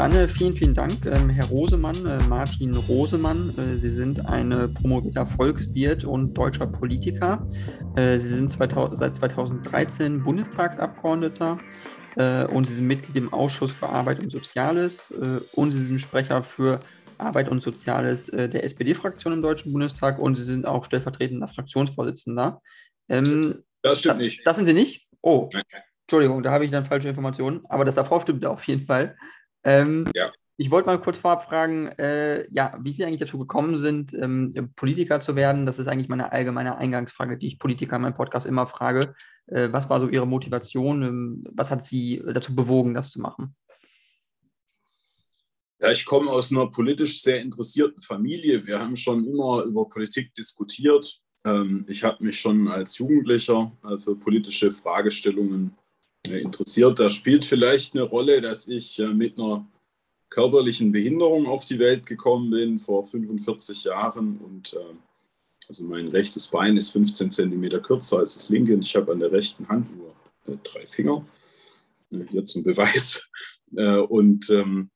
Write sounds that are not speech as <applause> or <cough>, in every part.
dann äh, vielen, vielen Dank, ähm, Herr Rosemann, äh, Martin Rosemann. Äh, Sie sind ein promovierter Volkswirt und deutscher Politiker. Äh, Sie sind 2000, seit 2013 Bundestagsabgeordneter äh, und Sie sind Mitglied im Ausschuss für Arbeit und Soziales äh, und Sie sind Sprecher für Arbeit und Soziales der SPD-Fraktion im Deutschen Bundestag und Sie sind auch stellvertretender Fraktionsvorsitzender. Ähm, das stimmt das, nicht. Das sind Sie nicht? Oh. Entschuldigung, da habe ich dann falsche Informationen, aber das davor stimmt auf jeden Fall. Ähm, ja. Ich wollte mal kurz vorab fragen, äh, ja, wie Sie eigentlich dazu gekommen sind, ähm, Politiker zu werden. Das ist eigentlich meine allgemeine Eingangsfrage, die ich Politiker in meinem Podcast immer frage. Äh, was war so Ihre Motivation? Ähm, was hat Sie dazu bewogen, das zu machen? Ja, ich komme aus einer politisch sehr interessierten Familie. Wir haben schon immer über Politik diskutiert. Ähm, ich habe mich schon als Jugendlicher äh, für politische Fragestellungen interessiert. Da spielt vielleicht eine Rolle, dass ich äh, mit einer körperlichen Behinderung auf die Welt gekommen bin vor 45 Jahren und äh, also mein rechtes Bein ist 15 Zentimeter kürzer als das linke und ich habe an der rechten Hand nur äh, drei Finger. Äh, hier zum Beweis. <laughs> Äh, und ähm,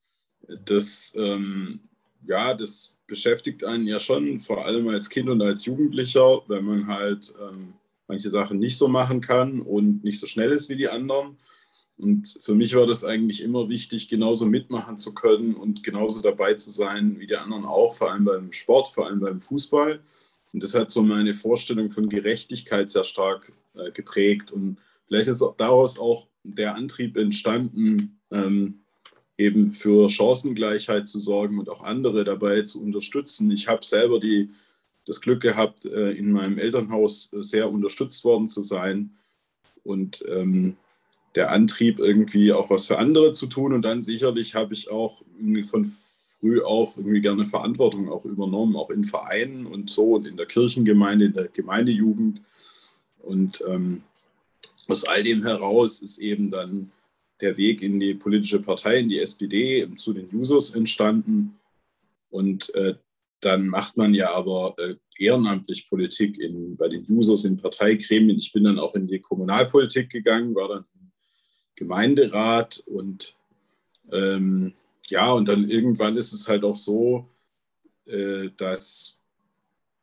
das, ähm, ja, das beschäftigt einen ja schon, vor allem als Kind und als Jugendlicher, wenn man halt ähm, manche Sachen nicht so machen kann und nicht so schnell ist wie die anderen. Und für mich war das eigentlich immer wichtig, genauso mitmachen zu können und genauso dabei zu sein wie die anderen auch, vor allem beim Sport, vor allem beim Fußball. Und das hat so meine Vorstellung von Gerechtigkeit sehr stark äh, geprägt. Und vielleicht ist daraus auch der Antrieb entstanden, ähm, eben für Chancengleichheit zu sorgen und auch andere dabei zu unterstützen. Ich habe selber die das Glück gehabt, äh, in meinem Elternhaus äh, sehr unterstützt worden zu sein und ähm, der Antrieb, irgendwie auch was für andere zu tun. Und dann sicherlich habe ich auch von früh auf irgendwie gerne Verantwortung auch übernommen, auch in Vereinen und so und in der Kirchengemeinde, in der Gemeindejugend. Und ähm, aus all dem heraus ist eben dann der Weg in die politische Partei, in die SPD, zu den Jusos entstanden. Und äh, dann macht man ja aber äh, ehrenamtlich Politik in, bei den Users in Parteigremien. Ich bin dann auch in die Kommunalpolitik gegangen, war dann im Gemeinderat und ähm, ja, und dann irgendwann ist es halt auch so, äh, dass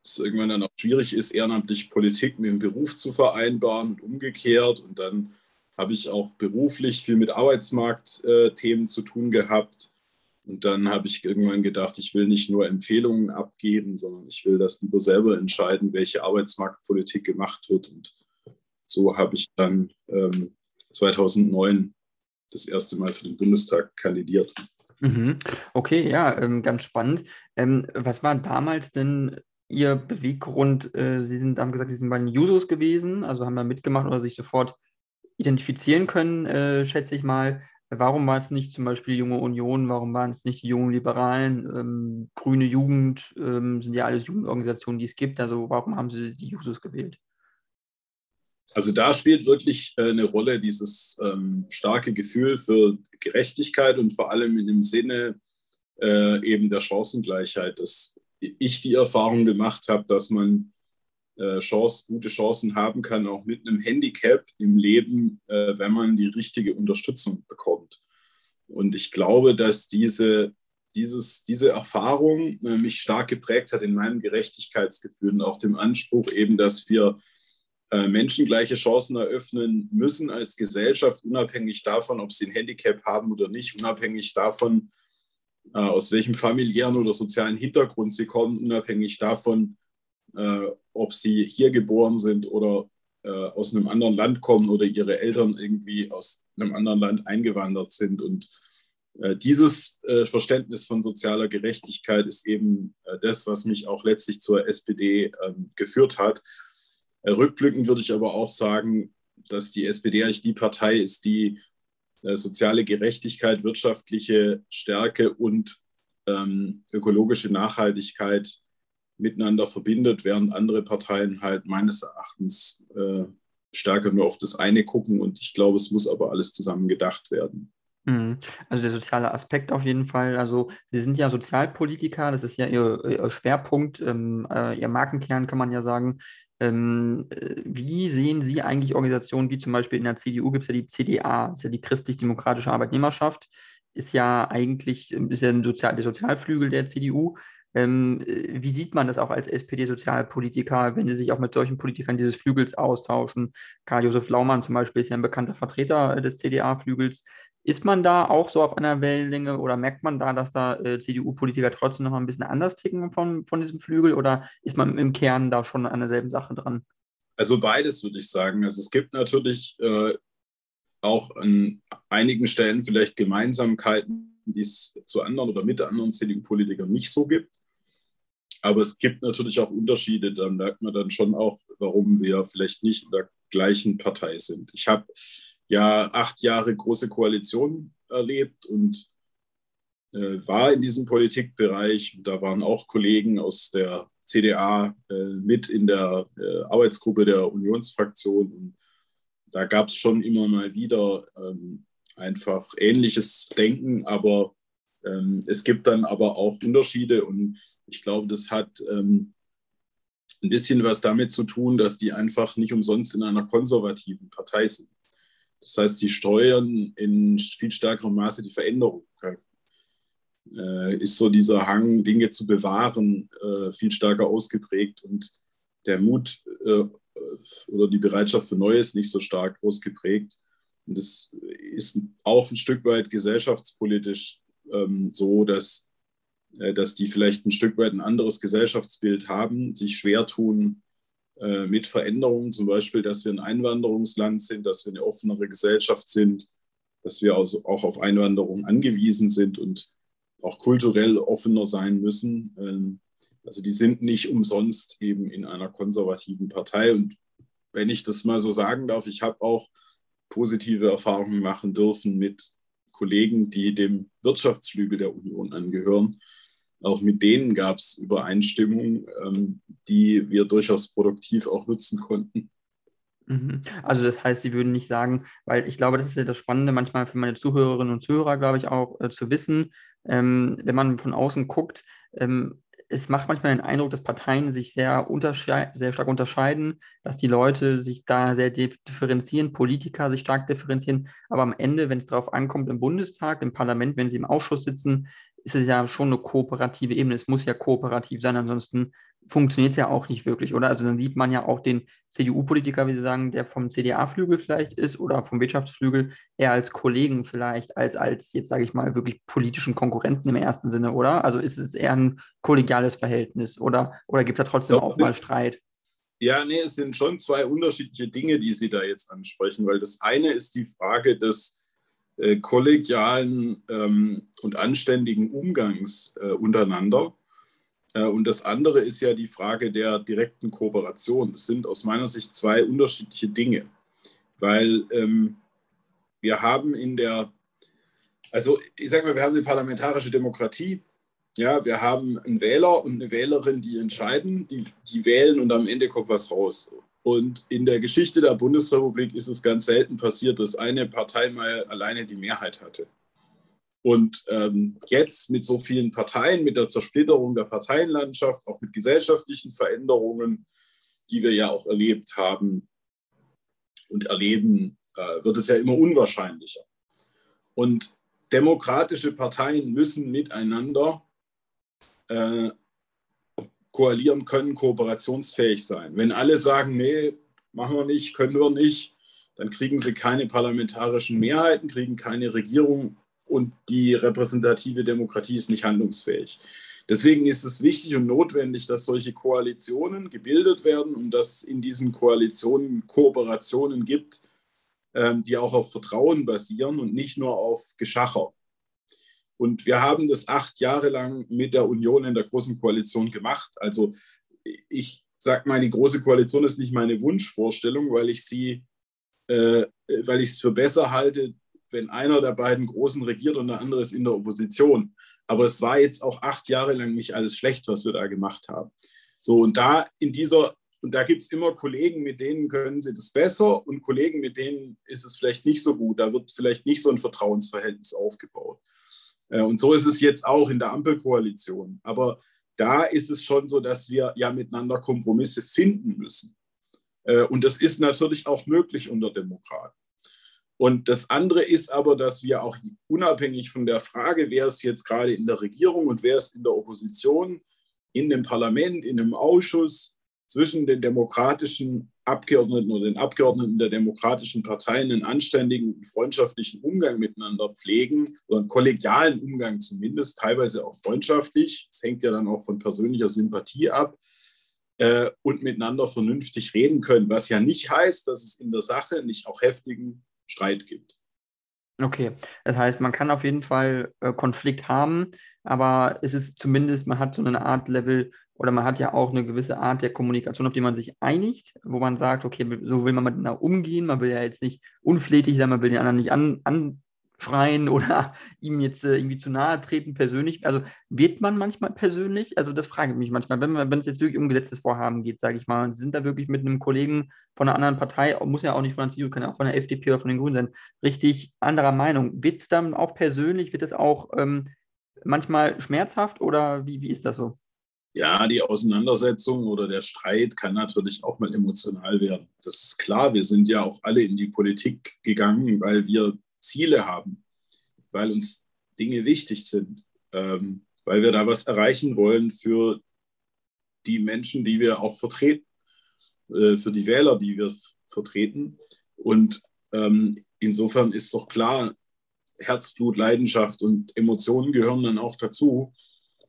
es irgendwann dann auch schwierig ist, ehrenamtlich Politik mit dem Beruf zu vereinbaren und umgekehrt. Und dann habe ich auch beruflich viel mit Arbeitsmarktthemen äh, zu tun gehabt und dann habe ich irgendwann gedacht, ich will nicht nur Empfehlungen abgeben, sondern ich will das lieber selber entscheiden, welche Arbeitsmarktpolitik gemacht wird. Und so habe ich dann ähm, 2009 das erste Mal für den Bundestag kandidiert. Mhm. Okay, ja, ähm, ganz spannend. Ähm, was war damals denn Ihr Beweggrund? Äh, Sie sind, haben gesagt, Sie sind bei den Jusos gewesen, also haben da mitgemacht oder sich sofort identifizieren können, äh, schätze ich mal. Warum war es nicht zum Beispiel Junge Union? Warum waren es nicht die jungen Liberalen? Ähm, Grüne Jugend ähm, sind ja alles Jugendorganisationen, die es gibt. Also warum haben Sie die Jusos gewählt? Also da spielt wirklich äh, eine Rolle dieses ähm, starke Gefühl für Gerechtigkeit und vor allem in dem Sinne äh, eben der Chancengleichheit, dass ich die Erfahrung gemacht habe, dass man äh, Chance, gute Chancen haben kann, auch mit einem Handicap im Leben, äh, wenn man die richtige Unterstützung bekommt. Und ich glaube, dass diese, dieses, diese Erfahrung äh, mich stark geprägt hat in meinem Gerechtigkeitsgefühl und auch dem Anspruch eben, dass wir Menschen gleiche Chancen eröffnen müssen als Gesellschaft, unabhängig davon, ob sie ein Handicap haben oder nicht, unabhängig davon, aus welchem familiären oder sozialen Hintergrund sie kommen, unabhängig davon, äh, ob sie hier geboren sind oder äh, aus einem anderen Land kommen oder ihre Eltern irgendwie aus einem anderen Land eingewandert sind. Und äh, dieses äh, Verständnis von sozialer Gerechtigkeit ist eben äh, das, was mich auch letztlich zur SPD ähm, geführt hat. Äh, rückblickend würde ich aber auch sagen, dass die SPD eigentlich die Partei ist, die soziale Gerechtigkeit, wirtschaftliche Stärke und ähm, ökologische Nachhaltigkeit miteinander verbindet, während andere Parteien halt meines Erachtens äh, stärker nur auf das eine gucken. Und ich glaube, es muss aber alles zusammen gedacht werden. Mhm. Also der soziale Aspekt auf jeden Fall. Also Sie sind ja Sozialpolitiker, das ist ja Ihr, Ihr Schwerpunkt, ähm, äh, Ihr Markenkern kann man ja sagen. Ähm, äh, wie sehen Sie eigentlich Organisationen wie zum Beispiel in der CDU gibt es ja die CDA, ist ja die christlich-demokratische Arbeitnehmerschaft. ist ja eigentlich ist ja Sozial, der Sozialflügel der CDU. Ähm, wie sieht man das auch als SPD-Sozialpolitiker, wenn Sie sich auch mit solchen Politikern dieses Flügels austauschen? Karl-Josef Laumann zum Beispiel ist ja ein bekannter Vertreter des CDA-Flügels. Ist man da auch so auf einer Wellenlänge oder merkt man da, dass da äh, CDU-Politiker trotzdem noch mal ein bisschen anders ticken von, von diesem Flügel oder ist man im Kern da schon an derselben Sache dran? Also beides würde ich sagen. Also es gibt natürlich äh, auch an einigen Stellen vielleicht Gemeinsamkeiten, die es zu anderen oder mit anderen CDU-Politikern nicht so gibt. Aber es gibt natürlich auch Unterschiede. Da merkt man dann schon auch, warum wir vielleicht nicht in der gleichen Partei sind. Ich habe ja acht Jahre große Koalition erlebt und äh, war in diesem Politikbereich. Da waren auch Kollegen aus der CDA äh, mit in der äh, Arbeitsgruppe der Unionsfraktion. Und da gab es schon immer mal wieder ähm, einfach ähnliches Denken, aber ähm, es gibt dann aber auch Unterschiede und ich glaube, das hat ähm, ein bisschen was damit zu tun, dass die einfach nicht umsonst in einer konservativen Partei sind. Das heißt, sie steuern in viel stärkerem Maße die Veränderung. Äh, ist so dieser Hang, Dinge zu bewahren, äh, viel stärker ausgeprägt und der Mut äh, oder die Bereitschaft für Neues nicht so stark ausgeprägt. Und das ist auch ein Stück weit gesellschaftspolitisch ähm, so, dass, dass die vielleicht ein Stück weit ein anderes Gesellschaftsbild haben, sich schwer tun äh, mit Veränderungen, zum Beispiel, dass wir ein Einwanderungsland sind, dass wir eine offenere Gesellschaft sind, dass wir also auch auf Einwanderung angewiesen sind und auch kulturell offener sein müssen. Ähm, also die sind nicht umsonst eben in einer konservativen Partei. Und wenn ich das mal so sagen darf, ich habe auch positive Erfahrungen machen dürfen mit Kollegen, die dem Wirtschaftsflügel der Union angehören. Auch mit denen gab es Übereinstimmungen, ähm, die wir durchaus produktiv auch nutzen konnten. Mhm. Also das heißt, Sie würden nicht sagen, weil ich glaube, das ist ja das Spannende manchmal für meine Zuhörerinnen und Zuhörer, glaube ich, auch äh, zu wissen, ähm, wenn man von außen guckt, ähm, es macht manchmal den Eindruck, dass Parteien sich sehr, sehr stark unterscheiden, dass die Leute sich da sehr differenzieren, Politiker sich stark differenzieren. Aber am Ende, wenn es darauf ankommt, im Bundestag, im Parlament, wenn sie im Ausschuss sitzen, ist es ja schon eine kooperative Ebene. Es muss ja kooperativ sein, ansonsten funktioniert es ja auch nicht wirklich, oder? Also dann sieht man ja auch den CDU-Politiker, wie Sie sagen, der vom CDA-Flügel vielleicht ist oder vom Wirtschaftsflügel, eher als Kollegen vielleicht, als als jetzt sage ich mal wirklich politischen Konkurrenten im ersten Sinne, oder? Also ist es eher ein kollegiales Verhältnis oder, oder gibt es da trotzdem auch mal Streit? Ja, nee, es sind schon zwei unterschiedliche Dinge, die Sie da jetzt ansprechen, weil das eine ist die Frage des äh, kollegialen ähm, und anständigen Umgangs äh, untereinander. Äh, und das andere ist ja die Frage der direkten Kooperation. Das sind aus meiner Sicht zwei unterschiedliche Dinge, weil ähm, wir haben in der, also ich sage mal, wir haben eine parlamentarische Demokratie. Ja, wir haben einen Wähler und eine Wählerin, die entscheiden, die, die wählen und am Ende kommt was raus. Und in der Geschichte der Bundesrepublik ist es ganz selten passiert, dass eine Partei mal alleine die Mehrheit hatte. Und ähm, jetzt mit so vielen Parteien, mit der Zersplitterung der Parteienlandschaft, auch mit gesellschaftlichen Veränderungen, die wir ja auch erlebt haben und erleben, äh, wird es ja immer unwahrscheinlicher. Und demokratische Parteien müssen miteinander äh, koalieren können, kooperationsfähig sein. Wenn alle sagen, nee, machen wir nicht, können wir nicht, dann kriegen sie keine parlamentarischen Mehrheiten, kriegen keine Regierung und die repräsentative Demokratie ist nicht handlungsfähig. Deswegen ist es wichtig und notwendig, dass solche Koalitionen gebildet werden und dass in diesen Koalitionen Kooperationen gibt, ähm, die auch auf Vertrauen basieren und nicht nur auf Geschacher. Und wir haben das acht Jahre lang mit der Union in der Großen Koalition gemacht. Also ich sage mal, die Große Koalition ist nicht meine Wunschvorstellung, weil ich sie, äh, weil ich es für besser halte, wenn einer der beiden Großen regiert und der andere ist in der Opposition. Aber es war jetzt auch acht Jahre lang nicht alles schlecht, was wir da gemacht haben. So, und da in dieser, und da gibt es immer Kollegen, mit denen können sie das besser und Kollegen, mit denen ist es vielleicht nicht so gut. Da wird vielleicht nicht so ein Vertrauensverhältnis aufgebaut. Äh, und so ist es jetzt auch in der Ampelkoalition. Aber da ist es schon so, dass wir ja miteinander Kompromisse finden müssen. Äh, und das ist natürlich auch möglich unter Demokraten. Und das andere ist aber, dass wir auch unabhängig von der Frage, wer ist jetzt gerade in der Regierung und wer ist in der Opposition, in dem Parlament, in dem Ausschuss, zwischen den demokratischen Abgeordneten oder den Abgeordneten der demokratischen Parteien einen anständigen, freundschaftlichen Umgang miteinander pflegen oder einen kollegialen Umgang zumindest, teilweise auch freundschaftlich. Das hängt ja dann auch von persönlicher Sympathie ab äh, und miteinander vernünftig reden können, was ja nicht heißt, dass es in der Sache nicht auch heftigen Streit gibt. Okay, das heißt, man kann auf jeden Fall äh, Konflikt haben, aber es ist zumindest, man hat so eine Art Level oder man hat ja auch eine gewisse Art der Kommunikation, auf die man sich einigt, wo man sagt, okay, so will man miteinander umgehen, man will ja jetzt nicht unflätig sein, man will den anderen nicht an, an schreien oder <laughs> ihm jetzt äh, irgendwie zu nahe treten persönlich. Also wird man manchmal persönlich? Also das frage ich mich manchmal, wenn, man, wenn es jetzt wirklich um Gesetzesvorhaben geht, sage ich mal, und Sie sind da wirklich mit einem Kollegen von einer anderen Partei, muss ja auch nicht von der CDU, kann auch von der FDP oder von den Grünen sein, richtig anderer Meinung. Wird es dann auch persönlich, wird es auch ähm, manchmal schmerzhaft oder wie, wie ist das so? Ja, die Auseinandersetzung oder der Streit kann natürlich auch mal emotional werden. Das ist klar. Wir sind ja auch alle in die Politik gegangen, weil wir Ziele haben, weil uns Dinge wichtig sind, ähm, weil wir da was erreichen wollen für die Menschen, die wir auch vertreten, äh, für die Wähler, die wir vertreten. Und ähm, insofern ist doch klar, Herzblut, Leidenschaft und Emotionen gehören dann auch dazu.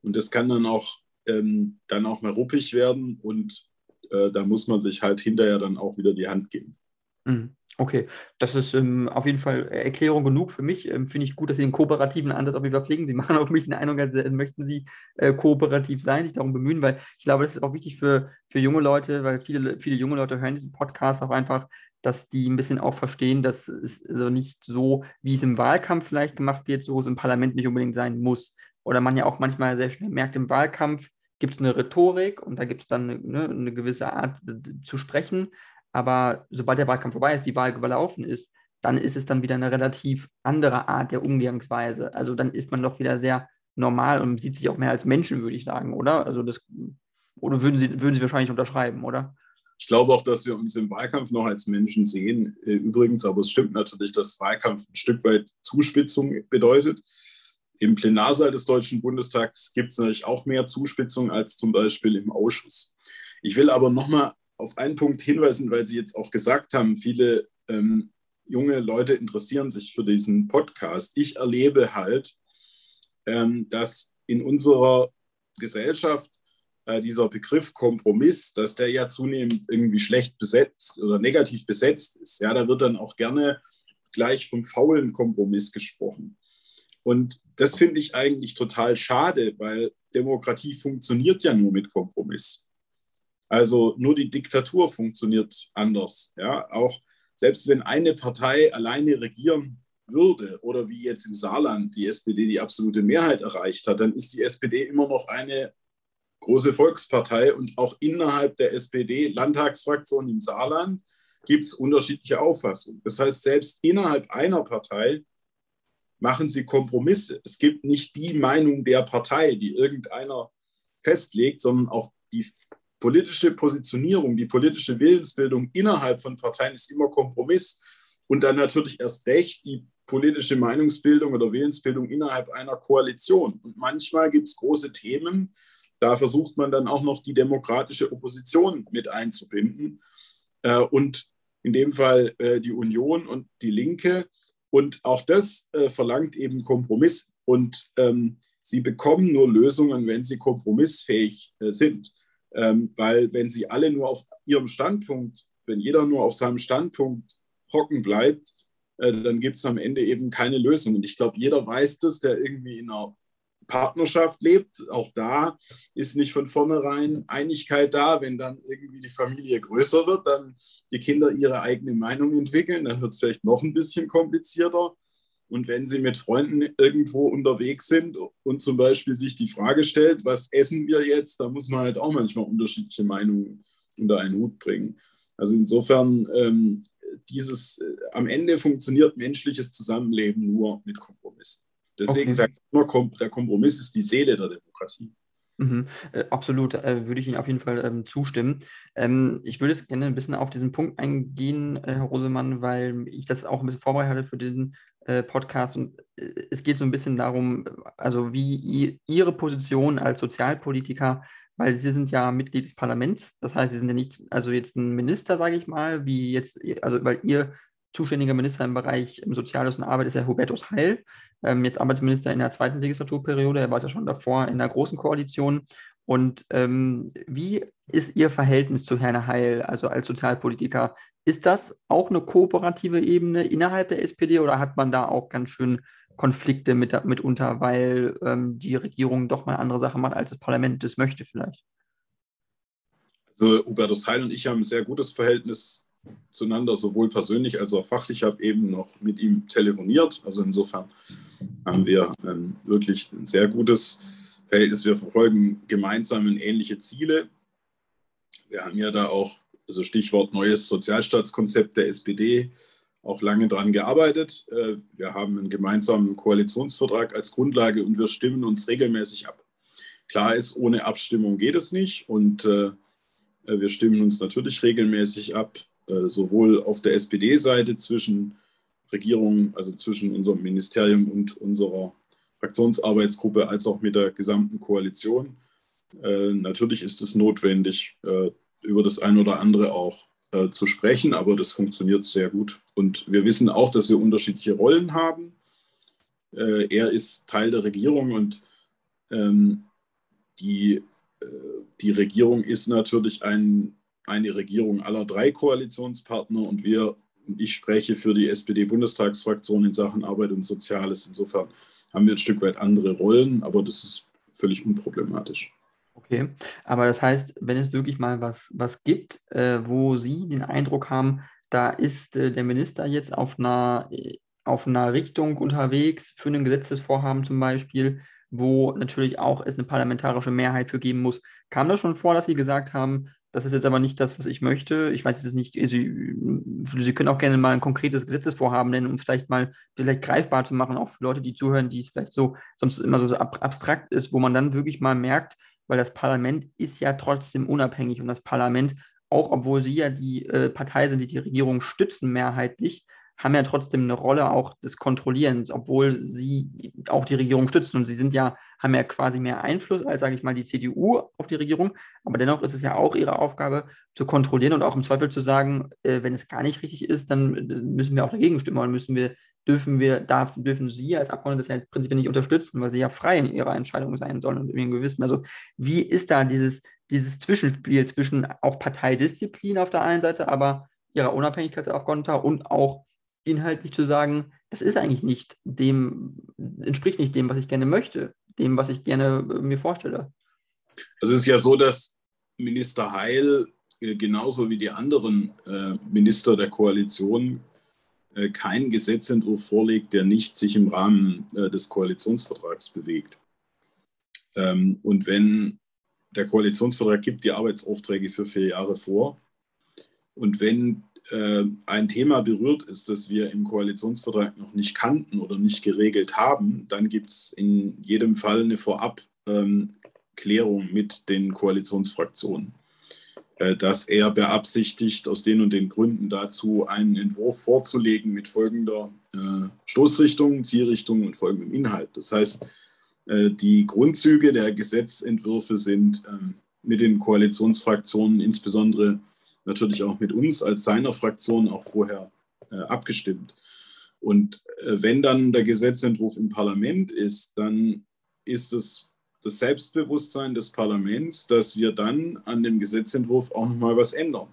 Und das kann dann auch, ähm, dann auch mal ruppig werden und äh, da muss man sich halt hinterher dann auch wieder die Hand geben. Mhm. Okay, das ist ähm, auf jeden Fall Erklärung genug für mich. Ähm, Finde ich gut, dass Sie den kooperativen Ansatz auf jeden Fall pflegen. Sie <laughs> machen auf mich den Eindruck, als äh, möchten Sie äh, kooperativ sein, sich darum bemühen, weil ich glaube, das ist auch wichtig für, für junge Leute, weil viele, viele junge Leute hören diesen Podcast auch einfach, dass die ein bisschen auch verstehen, dass es also nicht so, wie es im Wahlkampf vielleicht gemacht wird, so es im Parlament nicht unbedingt sein muss. Oder man ja auch manchmal sehr schnell merkt, im Wahlkampf gibt es eine Rhetorik und da gibt es dann eine, eine gewisse Art zu sprechen. Aber sobald der Wahlkampf vorbei ist, die Wahl überlaufen ist, dann ist es dann wieder eine relativ andere Art der Umgangsweise. Also dann ist man doch wieder sehr normal und sieht sich auch mehr als Menschen, würde ich sagen, oder? Also das, oder würden Sie, würden Sie wahrscheinlich unterschreiben, oder? Ich glaube auch, dass wir uns im Wahlkampf noch als Menschen sehen. Äh, übrigens, aber es stimmt natürlich, dass Wahlkampf ein Stück weit Zuspitzung bedeutet. Im Plenarsaal des Deutschen Bundestags gibt es natürlich auch mehr Zuspitzung als zum Beispiel im Ausschuss. Ich will aber nochmal auf einen Punkt hinweisen, weil Sie jetzt auch gesagt haben, viele ähm, junge Leute interessieren sich für diesen Podcast. Ich erlebe halt, ähm, dass in unserer Gesellschaft äh, dieser Begriff Kompromiss, dass der ja zunehmend irgendwie schlecht besetzt oder negativ besetzt ist. Ja, da wird dann auch gerne gleich vom faulen Kompromiss gesprochen. Und das finde ich eigentlich total schade, weil Demokratie funktioniert ja nur mit Kompromiss. Also nur die Diktatur funktioniert anders. Ja? Auch selbst wenn eine Partei alleine regieren würde oder wie jetzt im Saarland die SPD die absolute Mehrheit erreicht hat, dann ist die SPD immer noch eine große Volkspartei und auch innerhalb der SPD-Landtagsfraktion im Saarland gibt es unterschiedliche Auffassungen. Das heißt, selbst innerhalb einer Partei machen sie Kompromisse. Es gibt nicht die Meinung der Partei, die irgendeiner festlegt, sondern auch die politische Positionierung, die politische Willensbildung innerhalb von Parteien ist immer Kompromiss und dann natürlich erst recht die politische Meinungsbildung oder Willensbildung innerhalb einer Koalition. Und manchmal gibt es große Themen, da versucht man dann auch noch die demokratische Opposition mit einzubinden. Äh, und in dem Fall äh, die Union und die Linke. Und auch das äh, verlangt eben Kompromiss. Und ähm, sie bekommen nur Lösungen, wenn sie kompromissfähig sind. Ähm, weil wenn sie alle nur auf ihrem Standpunkt, wenn jeder nur auf seinem Standpunkt hocken bleibt, äh, dann gibt es am Ende eben keine Lösung. Und ich glaube, jeder weiß das, der irgendwie in einer Partnerschaft lebt. Auch da ist nicht von vornherein Einigkeit da. Wenn dann irgendwie die Familie größer wird, dann die Kinder ihre eigene Meinung entwickeln, dann wird es vielleicht noch ein bisschen komplizierter. Und wenn Sie mit Freunden irgendwo unterwegs sind und zum Beispiel sich die Frage stellt, was essen wir jetzt, da muss man halt auch manchmal unterschiedliche Meinungen unter einen Hut bringen. Also insofern, ähm, dieses, äh, am Ende funktioniert menschliches Zusammenleben nur mit Kompromiss. Deswegen okay. sagt man, der Kompromiss ist die Seele der Demokratie. Mhm, äh, absolut, äh, würde ich Ihnen auf jeden Fall ähm, zustimmen. Ähm, ich würde jetzt gerne ein bisschen auf diesen Punkt eingehen, äh, Herr Rosemann, weil ich das auch ein bisschen vorbereitet hatte für diesen Podcast und es geht so ein bisschen darum, also wie Ihre Position als Sozialpolitiker, weil Sie sind ja Mitglied des Parlaments, das heißt, Sie sind ja nicht, also jetzt ein Minister, sage ich mal, wie jetzt, also weil Ihr zuständiger Minister im Bereich Soziales und Arbeit ist ja Hubertus Heil, ähm, jetzt Arbeitsminister in der zweiten Legislaturperiode. Er war ja schon davor in der Großen Koalition. Und ähm, wie ist Ihr Verhältnis zu Herrn Heil, also als Sozialpolitiker? Ist das auch eine kooperative Ebene innerhalb der SPD oder hat man da auch ganz schön Konflikte mit, mitunter, weil ähm, die Regierung doch mal andere Sachen macht, als das Parlament das möchte vielleicht? Also Hubertus Heil und ich haben ein sehr gutes Verhältnis zueinander, sowohl persönlich als auch fachlich. Ich habe eben noch mit ihm telefoniert. Also insofern haben wir ähm, wirklich ein sehr gutes Verhältnis. Wir verfolgen gemeinsam ähnliche Ziele. Wir haben ja da auch, also Stichwort neues Sozialstaatskonzept der SPD, auch lange daran gearbeitet. Äh, wir haben einen gemeinsamen Koalitionsvertrag als Grundlage und wir stimmen uns regelmäßig ab. Klar ist, ohne Abstimmung geht es nicht und äh, wir stimmen uns natürlich regelmäßig ab. Äh, sowohl auf der SPD-Seite zwischen Regierung, also zwischen unserem Ministerium und unserer Fraktionsarbeitsgruppe, als auch mit der gesamten Koalition. Äh, natürlich ist es notwendig, äh, über das eine oder andere auch zu sprechen, aber das funktioniert sehr gut. Und wir wissen auch, dass wir unterschiedliche Rollen haben. er ist Teil der Regierung und ähm, die, die Regierung ist natürlich ein eine Regierung aller drei Koalitionspartner und wir, ich spreche für die SPD-Bundestagsfraktion in Sachen Arbeit und Soziales. Insofern haben wir ein Stück weit andere Rollen, aber das ist völlig unproblematisch. Okay, aber das heißt, wenn es wirklich mal was, was gibt, äh, wo Sie den Eindruck haben, da ist äh, der Minister jetzt auf einer, auf einer Richtung unterwegs für ein Gesetzesvorhaben zum Beispiel, wo natürlich auch es eine parlamentarische Mehrheit für geben muss. Kam das schon vor, dass Sie gesagt haben, das ist jetzt aber nicht das, was ich möchte. Ich weiß es nicht. Sie, Sie können auch gerne mal ein konkretes Gesetzesvorhaben nennen, um vielleicht mal vielleicht greifbar zu machen, auch für Leute, die zuhören, die es vielleicht so sonst immer so abstrakt ist, wo man dann wirklich mal merkt, weil das Parlament ist ja trotzdem unabhängig und das Parlament, auch obwohl Sie ja die äh, Partei sind, die die Regierung stützen mehrheitlich, haben ja trotzdem eine Rolle auch des Kontrollierens, obwohl sie auch die Regierung stützen. Und sie sind ja, haben ja quasi mehr Einfluss als, sage ich mal, die CDU auf die Regierung. Aber dennoch ist es ja auch ihre Aufgabe zu kontrollieren und auch im Zweifel zu sagen, äh, wenn es gar nicht richtig ist, dann äh, müssen wir auch dagegen stimmen und müssen wir, dürfen wir, darf, dürfen Sie als Abgeordnete das ja prinzipiell nicht unterstützen, weil Sie ja frei in Ihrer Entscheidung sein sollen und irgendwie Gewissen. Also wie ist da dieses, dieses Zwischenspiel zwischen auch Parteidisziplin auf der einen Seite, aber ihrer Unabhängigkeit als Abgeordneter und auch inhaltlich zu sagen, das ist eigentlich nicht dem, entspricht nicht dem, was ich gerne möchte, dem, was ich gerne äh, mir vorstelle. Es ist ja so, dass Minister Heil äh, genauso wie die anderen äh, Minister der Koalition keinen Gesetzentwurf vorlegt, der nicht sich im Rahmen des Koalitionsvertrags bewegt. Ähm, und wenn der Koalitionsvertrag gibt die Arbeitsaufträge für vier Jahre vor und wenn äh, ein Thema berührt ist, das wir im Koalitionsvertrag noch nicht kannten oder nicht geregelt haben, dann gibt es in jedem Fall eine Vorabklärung ähm, mit den Koalitionsfraktionen, äh, dass er beabsichtigt, aus den und den Gründen dazu einen Entwurf vorzulegen mit folgender äh, Stoßrichtung, Zielrichtung und folgendem Inhalt. Das heißt, äh, die Grundzüge der Gesetzentwürfe sind ähm, mit den Koalitionsfraktionen insbesondere natürlich auch mit uns als seiner Fraktion auch vorher äh, abgestimmt. Und äh, wenn dann der Gesetzentwurf im Parlament ist, dann ist es das Selbstbewusstsein des Parlaments, dass wir dann an dem Gesetzentwurf auch nochmal was ändern.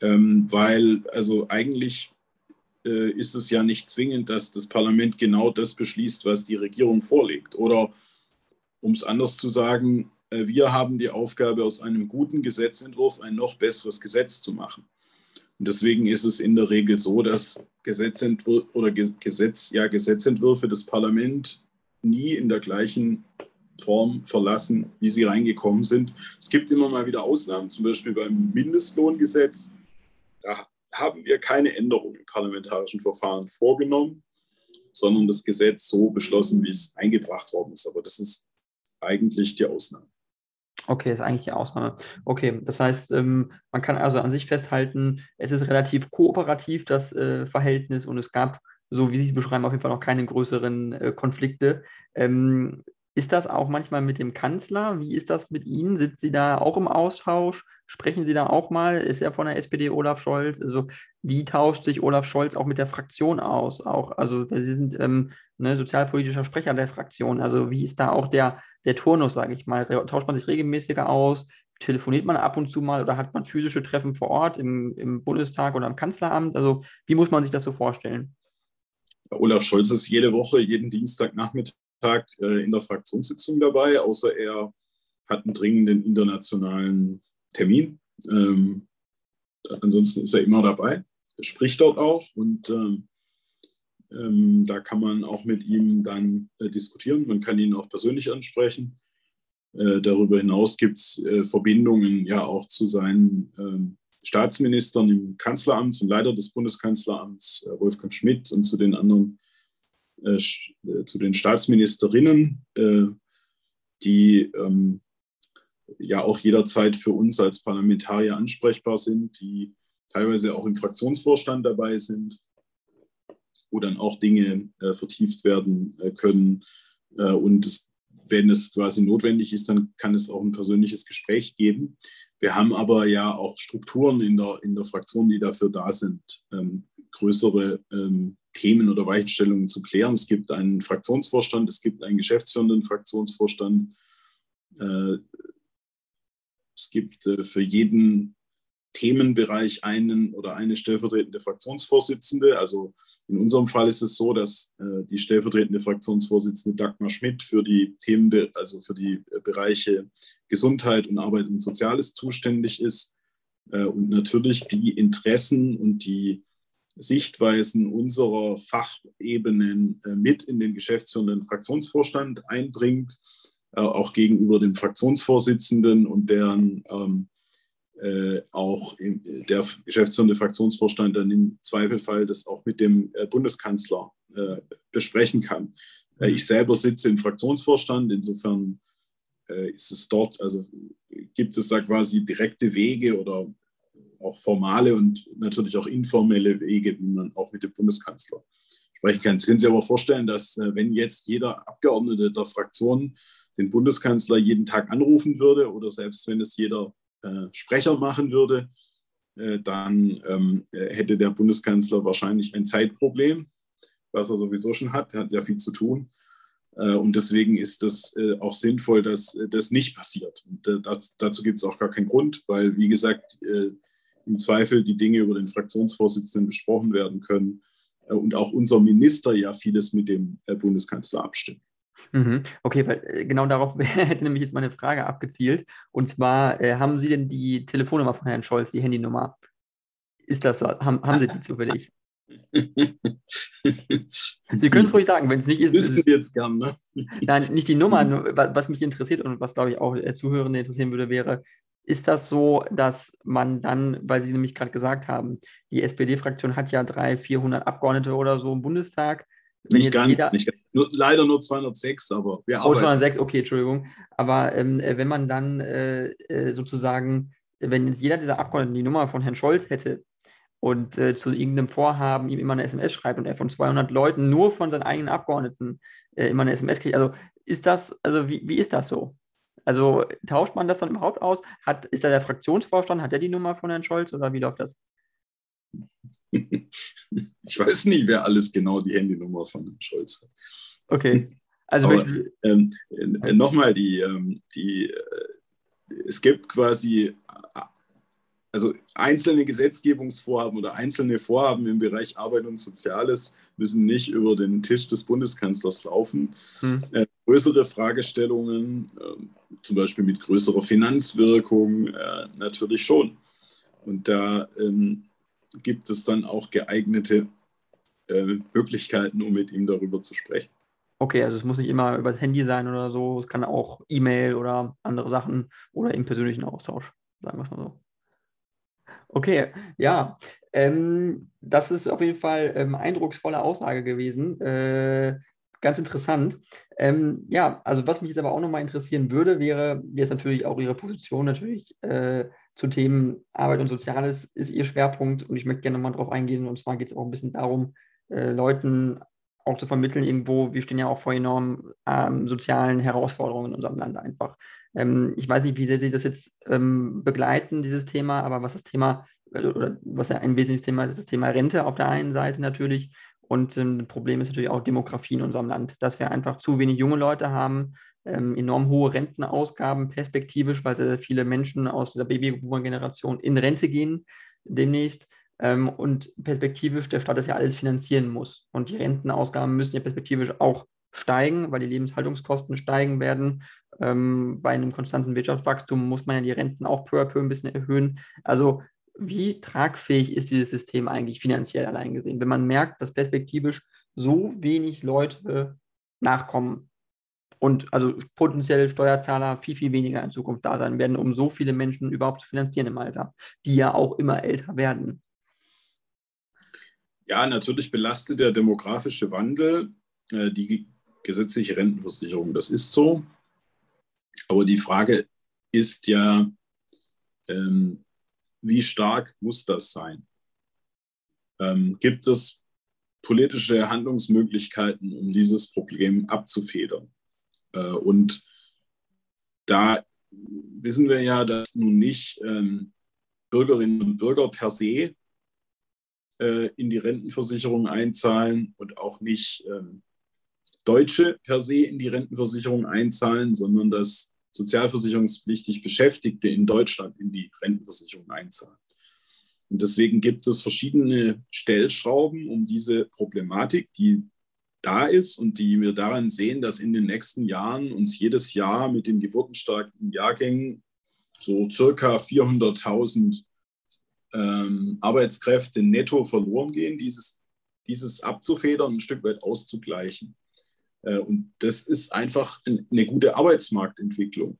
Ähm, weil also eigentlich äh, ist es ja nicht zwingend, dass das Parlament genau das beschließt, was die Regierung vorlegt. Oder um es anders zu sagen, wir haben die Aufgabe, aus einem guten Gesetzentwurf ein noch besseres Gesetz zu machen. Und deswegen ist es in der Regel so, dass Gesetzentwürfe oder Gesetz, ja, Gesetzentwürfe des Parlament nie in der gleichen Form verlassen, wie sie reingekommen sind. Es gibt immer mal wieder Ausnahmen, zum Beispiel beim Mindestlohngesetz. Da haben wir keine Änderung im parlamentarischen Verfahren vorgenommen, sondern das Gesetz so beschlossen, wie es eingebracht worden ist. Aber das ist eigentlich die Ausnahme. Okay, ist eigentlich die Ausnahme. Okay, das heißt, ähm, man kann also an sich festhalten, es ist relativ kooperativ, das äh, Verhältnis, und es gab, so wie Sie es beschreiben, auf jeden Fall noch keine größeren äh, Konflikte. Ähm, ist das auch manchmal mit dem Kanzler? Wie ist das mit Ihnen? Sind Sie da auch im Austausch? Sprechen Sie da auch mal? Ist er von der SPD Olaf Scholz? Also wie tauscht sich Olaf Scholz auch mit der Fraktion aus? Auch, also Sie sind ähm, ne, sozialpolitischer Sprecher der Fraktion. Also wie ist da auch der, der Turnus, sage ich mal? Tauscht man sich regelmäßiger aus? Telefoniert man ab und zu mal oder hat man physische Treffen vor Ort im, im Bundestag oder im Kanzleramt? Also wie muss man sich das so vorstellen? Olaf Scholz ist jede Woche, jeden Dienstagnachmittag Tag äh, in der Fraktionssitzung dabei, außer er hat einen dringenden internationalen Termin. Ähm, ansonsten ist er immer dabei, spricht dort auch und ähm, ähm, da kann man auch mit ihm dann äh, diskutieren. Man kann ihn auch persönlich ansprechen. Äh, darüber hinaus gibt es äh, Verbindungen ja auch zu seinen ähm, Staatsministern im Kanzleramt, zum Leiter des Bundeskanzleramts, äh, Wolfgang Schmidt, und zu den anderen äh, äh, zu den Staatsministerinnen, die ähm, ja auch jederzeit für uns als Parlamentarier ansprechbar sind, die teilweise auch im Fraktionsvorstand dabei sind, wo dann auch Dinge äh, vertieft werden äh, können. Äh, und es, wenn es quasi notwendig ist, dann kann es auch ein persönliches Gespräch geben. Wir haben aber ja auch Strukturen in der, in der Fraktion, die dafür da sind, ähm, größere ähm, Themen oder Weichenstellungen zu klären. Es gibt einen Fraktionsvorstand, es gibt einen geschäftsführenden Fraktionsvorstand. Äh, es gibt äh, für jeden Themenbereich einen oder eine stellvertretende Fraktionsvorsitzende. Also in unserem Fall ist es so, dass äh, die stellvertretende Fraktionsvorsitzende Dagmar Schmidt für die Themen, also für die Bereiche Gesundheit und Arbeit und Soziales zuständig ist und natürlich die Interessen und die Sichtweisen unserer Fachebenen äh, mit in den geschäftsführenden Fraktionsvorstand einbringt, äh, auch gegenüber dem Fraktionsvorsitzenden und deren ähm, äh, auch im, der geschäftsführende Fraktionsvorstand dann im Zweifelfall das auch mit dem äh, Bundeskanzler äh, besprechen kann. Äh, ich selber sitze im Fraktionsvorstand, insofern ist es dort, also gibt es da quasi direkte Wege oder auch formale und natürlich auch informelle Wege, wie man auch mit dem Bundeskanzler sprechen kann. Sie können sich aber vorstellen, dass äh, wenn jetzt jeder Abgeordnete der Fraktion den Bundeskanzler jeden Tag anrufen würde oder selbst wenn es jeder äh, Sprecher machen würde, äh, dann ähm, hätte der Bundeskanzler wahrscheinlich ein Zeitproblem, was er sowieso schon hat. Er hat ja viel zu tun. Äh, und deswegen ist das äh, auch sinnvoll, dass das nicht passiert. Und dazu gibt es auch gar keinen Grund, weil, wie gesagt, im Zweifel die Dinge über den Fraktionsvorsitzenden besprochen werden können äh, und auch unser Minister ja vieles mit dem äh, Bundeskanzler abstimmt. Mhm. Okay, weil äh, genau darauf <laughs> hätte nämlich jetzt meine Frage abgezielt. Und zwar, äh, haben Sie denn die Telefonnummer von Herrn Scholz, die Handynummer? Ist das so? Haben, haben Sie die zufällig? <laughs> Sie können es ruhig sagen, wenn es nicht ist. Wissen wir jetzt gern, ne? Nein, nicht die Nummer. <laughs> Was mich interessiert und was, glaube ich, auch Zuhörende interessieren würde, wäre, ist das so, dass man dann, weil Sie nämlich gerade gesagt haben, die SPD-Fraktion hat ja 300, 400 Abgeordnete oder so im Bundestag. Nicht ganz, jeder, nicht ganz. Nur, leider nur 206, aber wir oh, 206, okay, Entschuldigung. Aber ähm, äh, wenn man dann äh, äh, sozusagen, wenn jeder dieser Abgeordneten die Nummer von Herrn Scholz hätte und äh, zu irgendeinem Vorhaben ihm immer eine SMS schreibt und er von 200 Leuten nur von seinen eigenen Abgeordneten äh, immer eine SMS kriegt, also ist das, also wie, wie ist das so? Also tauscht man das dann überhaupt aus? Hat, ist da der Fraktionsvorstand, hat der die Nummer von Herrn Scholz oder wie läuft das? <laughs> Ich weiß nicht, wer alles genau die Handynummer von Herrn Scholz hat. Okay. Also ähm, äh, nochmal, die, ähm, die, äh, es gibt quasi also einzelne Gesetzgebungsvorhaben oder einzelne Vorhaben im Bereich Arbeit und Soziales müssen nicht über den Tisch des Bundeskanzlers laufen. Hm. Äh, größere Fragestellungen, äh, zum Beispiel mit größerer Finanzwirkung, äh, natürlich schon. Und da ähm, gibt es dann auch geeignete äh, Möglichkeiten, um mit ihm darüber zu sprechen. Okay, also es muss nicht immer über das Handy sein oder so, es kann auch E-Mail oder andere Sachen oder im persönlichen Austausch, sagen wir es mal so. Okay, ja, ähm, das ist auf jeden Fall ähm, eindrucksvolle Aussage gewesen. Äh, ganz interessant. Ähm, ja, also was mich jetzt aber auch nochmal interessieren würde, wäre jetzt natürlich auch Ihre Position natürlich äh, zu Themen Arbeit und Soziales ist Ihr Schwerpunkt und ich möchte gerne nochmal drauf eingehen und zwar geht es auch ein bisschen darum, äh, Leuten auch zu vermitteln irgendwo, wir stehen ja auch vor enormen ähm, sozialen Herausforderungen in unserem Land einfach. Ähm, ich weiß nicht, wie sehr Sie das jetzt ähm, begleiten, dieses Thema, aber was das Thema, äh, oder was ja ein wesentliches Thema ist, ist das Thema Rente auf der einen Seite natürlich. Und ein ähm, Problem ist natürlich auch Demografie in unserem Land, dass wir einfach zu wenig junge Leute haben, ähm, enorm hohe Rentenausgaben perspektivisch, weil sehr viele Menschen aus dieser Babyboomer-Generation in Rente gehen demnächst ähm, und perspektivisch der Staat das ja alles finanzieren muss. Und die Rentenausgaben müssen ja perspektivisch auch steigen, weil die Lebenshaltungskosten steigen werden. Ähm, bei einem konstanten Wirtschaftswachstum muss man ja die Renten auch peu à peu ein bisschen erhöhen. Also wie tragfähig ist dieses System eigentlich finanziell allein gesehen, wenn man merkt, dass perspektivisch so wenig Leute nachkommen und also potenziell Steuerzahler viel, viel weniger in Zukunft da sein werden, um so viele Menschen überhaupt zu finanzieren im Alter, die ja auch immer älter werden. Ja, natürlich belastet der demografische Wandel äh, die gesetzliche Rentenversicherung. Das ist so. Aber die Frage ist ja, ähm, wie stark muss das sein? Ähm, gibt es politische Handlungsmöglichkeiten, um dieses Problem abzufedern? Äh, und da wissen wir ja, dass nun nicht ähm, Bürgerinnen und Bürger per se äh, in die Rentenversicherung einzahlen und auch nicht ähm, Deutsche per se in die Rentenversicherung einzahlen, sondern dass sozialversicherungspflichtig Beschäftigte in Deutschland in die Rentenversicherung einzahlen. Und deswegen gibt es verschiedene Stellschrauben, um diese Problematik, die da ist und die wir daran sehen, dass in den nächsten Jahren uns jedes Jahr mit den geburtenstarken Jahrgängen so circa 400.000 ähm, Arbeitskräfte netto verloren gehen, dieses, dieses abzufedern, ein Stück weit auszugleichen. Äh, und das ist einfach eine gute Arbeitsmarktentwicklung.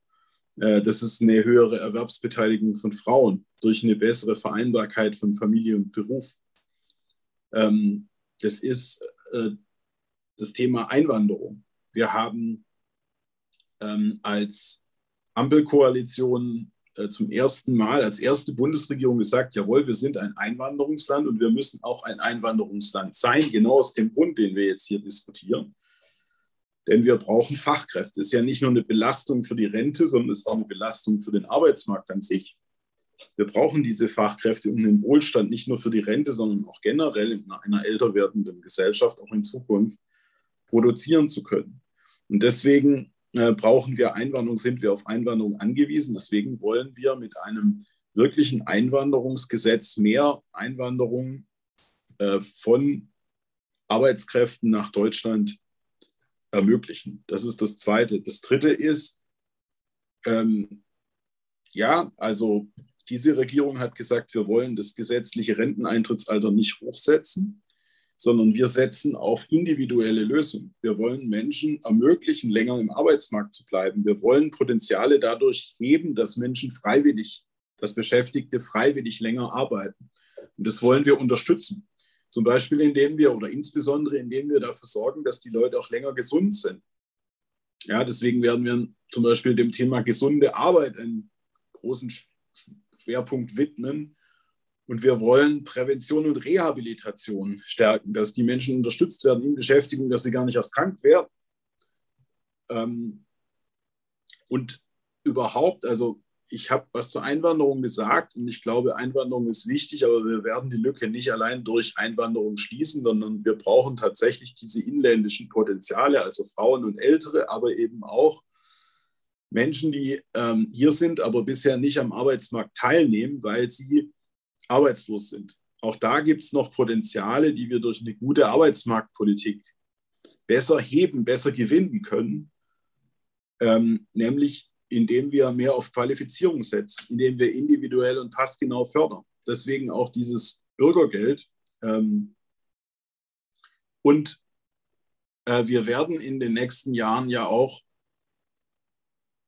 Äh, das ist eine höhere Erwerbsbeteiligung von Frauen durch eine bessere Vereinbarkeit von Familie und Beruf. Ähm, das ist äh, das Thema Einwanderung. Wir haben ähm, als Ampelkoalition zum ersten Mal, als erste Bundesregierung gesagt, jawohl, wir sind ein Einwanderungsland und wir müssen auch ein Einwanderungsland sein, genau aus dem Grund, den wir jetzt hier diskutieren. Denn wir brauchen Fachkräfte. Es ist ja nicht nur eine Belastung für die Rente, sondern es ist auch eine Belastung für den Arbeitsmarkt an sich. Wir brauchen diese Fachkräfte, um den Wohlstand nicht nur für die Rente, sondern auch generell in einer älter werdenden Gesellschaft auch in Zukunft produzieren zu können. Und deswegen äh, brauchen wir Einwanderung, sind wir auf Einwanderung angewiesen. Deswegen wollen wir mit einem wirklichen Einwanderungsgesetz mehr Einwanderung äh, von Arbeitskräften nach Deutschland ermöglichen. Das ist das Zweite. Das Dritte ist, ähm, ja, also diese Regierung hat gesagt, wir wollen das gesetzliche Renteneintrittsalter nicht hochsetzen sondern wir setzen auf individuelle Lösungen. Wir wollen Menschen ermöglichen, länger im Arbeitsmarkt zu bleiben. Wir wollen Potenziale dadurch heben, dass Menschen freiwillig, dass Beschäftigte freiwillig länger arbeiten. Und das wollen wir unterstützen. Zum Beispiel, indem wir oder insbesondere, indem wir dafür sorgen, dass die Leute auch länger gesund sind. Ja, deswegen werden wir zum Beispiel dem Thema gesunde Arbeit einen großen Schwerpunkt widmen, und wir wollen Prävention und Rehabilitation stärken, dass die Menschen unterstützt werden in Beschäftigung, dass sie gar nicht erst krank werden. Ähm, und überhaupt, also ich habe was zur Einwanderung gesagt und ich glaube, Einwanderung ist wichtig, aber wir werden die Lücke nicht allein durch Einwanderung schließen, sondern wir brauchen tatsächlich diese inländischen Potenziale, also Frauen und Ältere, aber eben auch Menschen, die ähm, hier sind, aber bisher nicht am Arbeitsmarkt teilnehmen, weil sie arbeitslos sind. Auch da gibt es noch Potenziale, die wir durch eine gute Arbeitsmarktpolitik besser heben, besser gewinnen können, ähm, nämlich indem wir mehr auf Qualifizierung setzen, indem wir individuell und passgenau fördern. Deswegen auch dieses Bürgergeld. Ähm, und äh, wir werden in den nächsten Jahren ja auch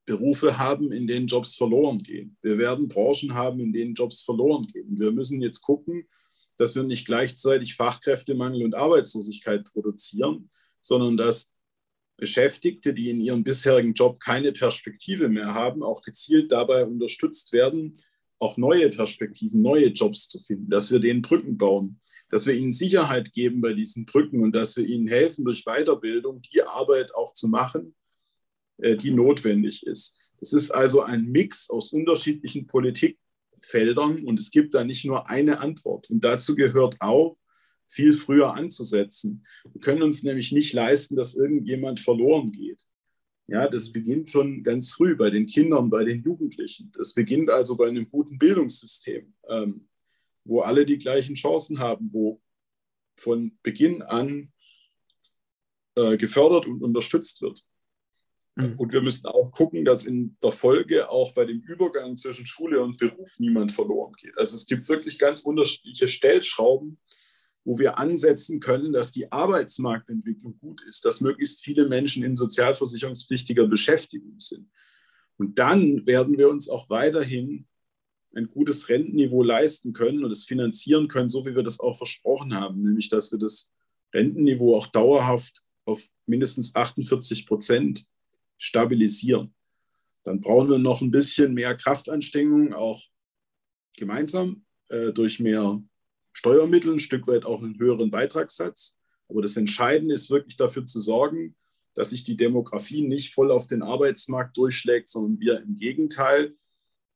Berufe haben, in denen Jobs verloren gehen. Wir werden Branchen haben, in denen Jobs verloren gehen. Wir müssen jetzt gucken, dass wir nicht gleichzeitig Fachkräftemangel und Arbeitslosigkeit produzieren, sondern dass Beschäftigte, die in ihrem bisherigen Job keine Perspektive mehr haben, auch gezielt dabei unterstützt werden, auch neue Perspektiven, neue Jobs zu finden, dass wir denen Brücken bauen, dass wir ihnen Sicherheit geben bei diesen Brücken und dass wir ihnen helfen, durch Weiterbildung die Arbeit auch zu machen, äh, die notwendig ist. Es ist also ein Mix aus unterschiedlichen Politikfeldern und es gibt da nicht nur eine Antwort. Und dazu gehört auch, viel früher anzusetzen. Wir können uns nämlich nicht leisten, dass irgendjemand verloren geht. Ja, das beginnt schon ganz früh bei den Kindern, bei den Jugendlichen. Das beginnt also bei einem guten Bildungssystem, ähm, wo alle die gleichen Chancen haben, wo von Beginn an äh, gefördert und unterstützt wird. Mhm. Und wir müssen auch gucken, dass in der Folge auch bei dem Übergang zwischen Schule und Beruf niemand verloren geht. Also es gibt wirklich ganz unterschiedliche Stellschrauben, wo wir ansetzen können, dass die Arbeitsmarktentwicklung gut ist, dass möglichst viele Menschen in sozialversicherungspflichtiger Beschäftigung sind. Und dann werden wir uns auch weiterhin ein gutes Rentenniveau leisten können und es finanzieren können, so wie wir das auch versprochen haben, nämlich dass wir das Rentenniveau auch dauerhaft auf mindestens 48 Prozent stabilisieren. Dann brauchen wir noch ein bisschen mehr Kraftanstrengung, auch gemeinsam äh, durch mehr Steuermittel, ein Stück weit auch einen höheren Beitragssatz. Aber das Entscheidende ist wirklich dafür zu sorgen, dass sich die Demografie nicht voll auf den Arbeitsmarkt durchschlägt, sondern wir im Gegenteil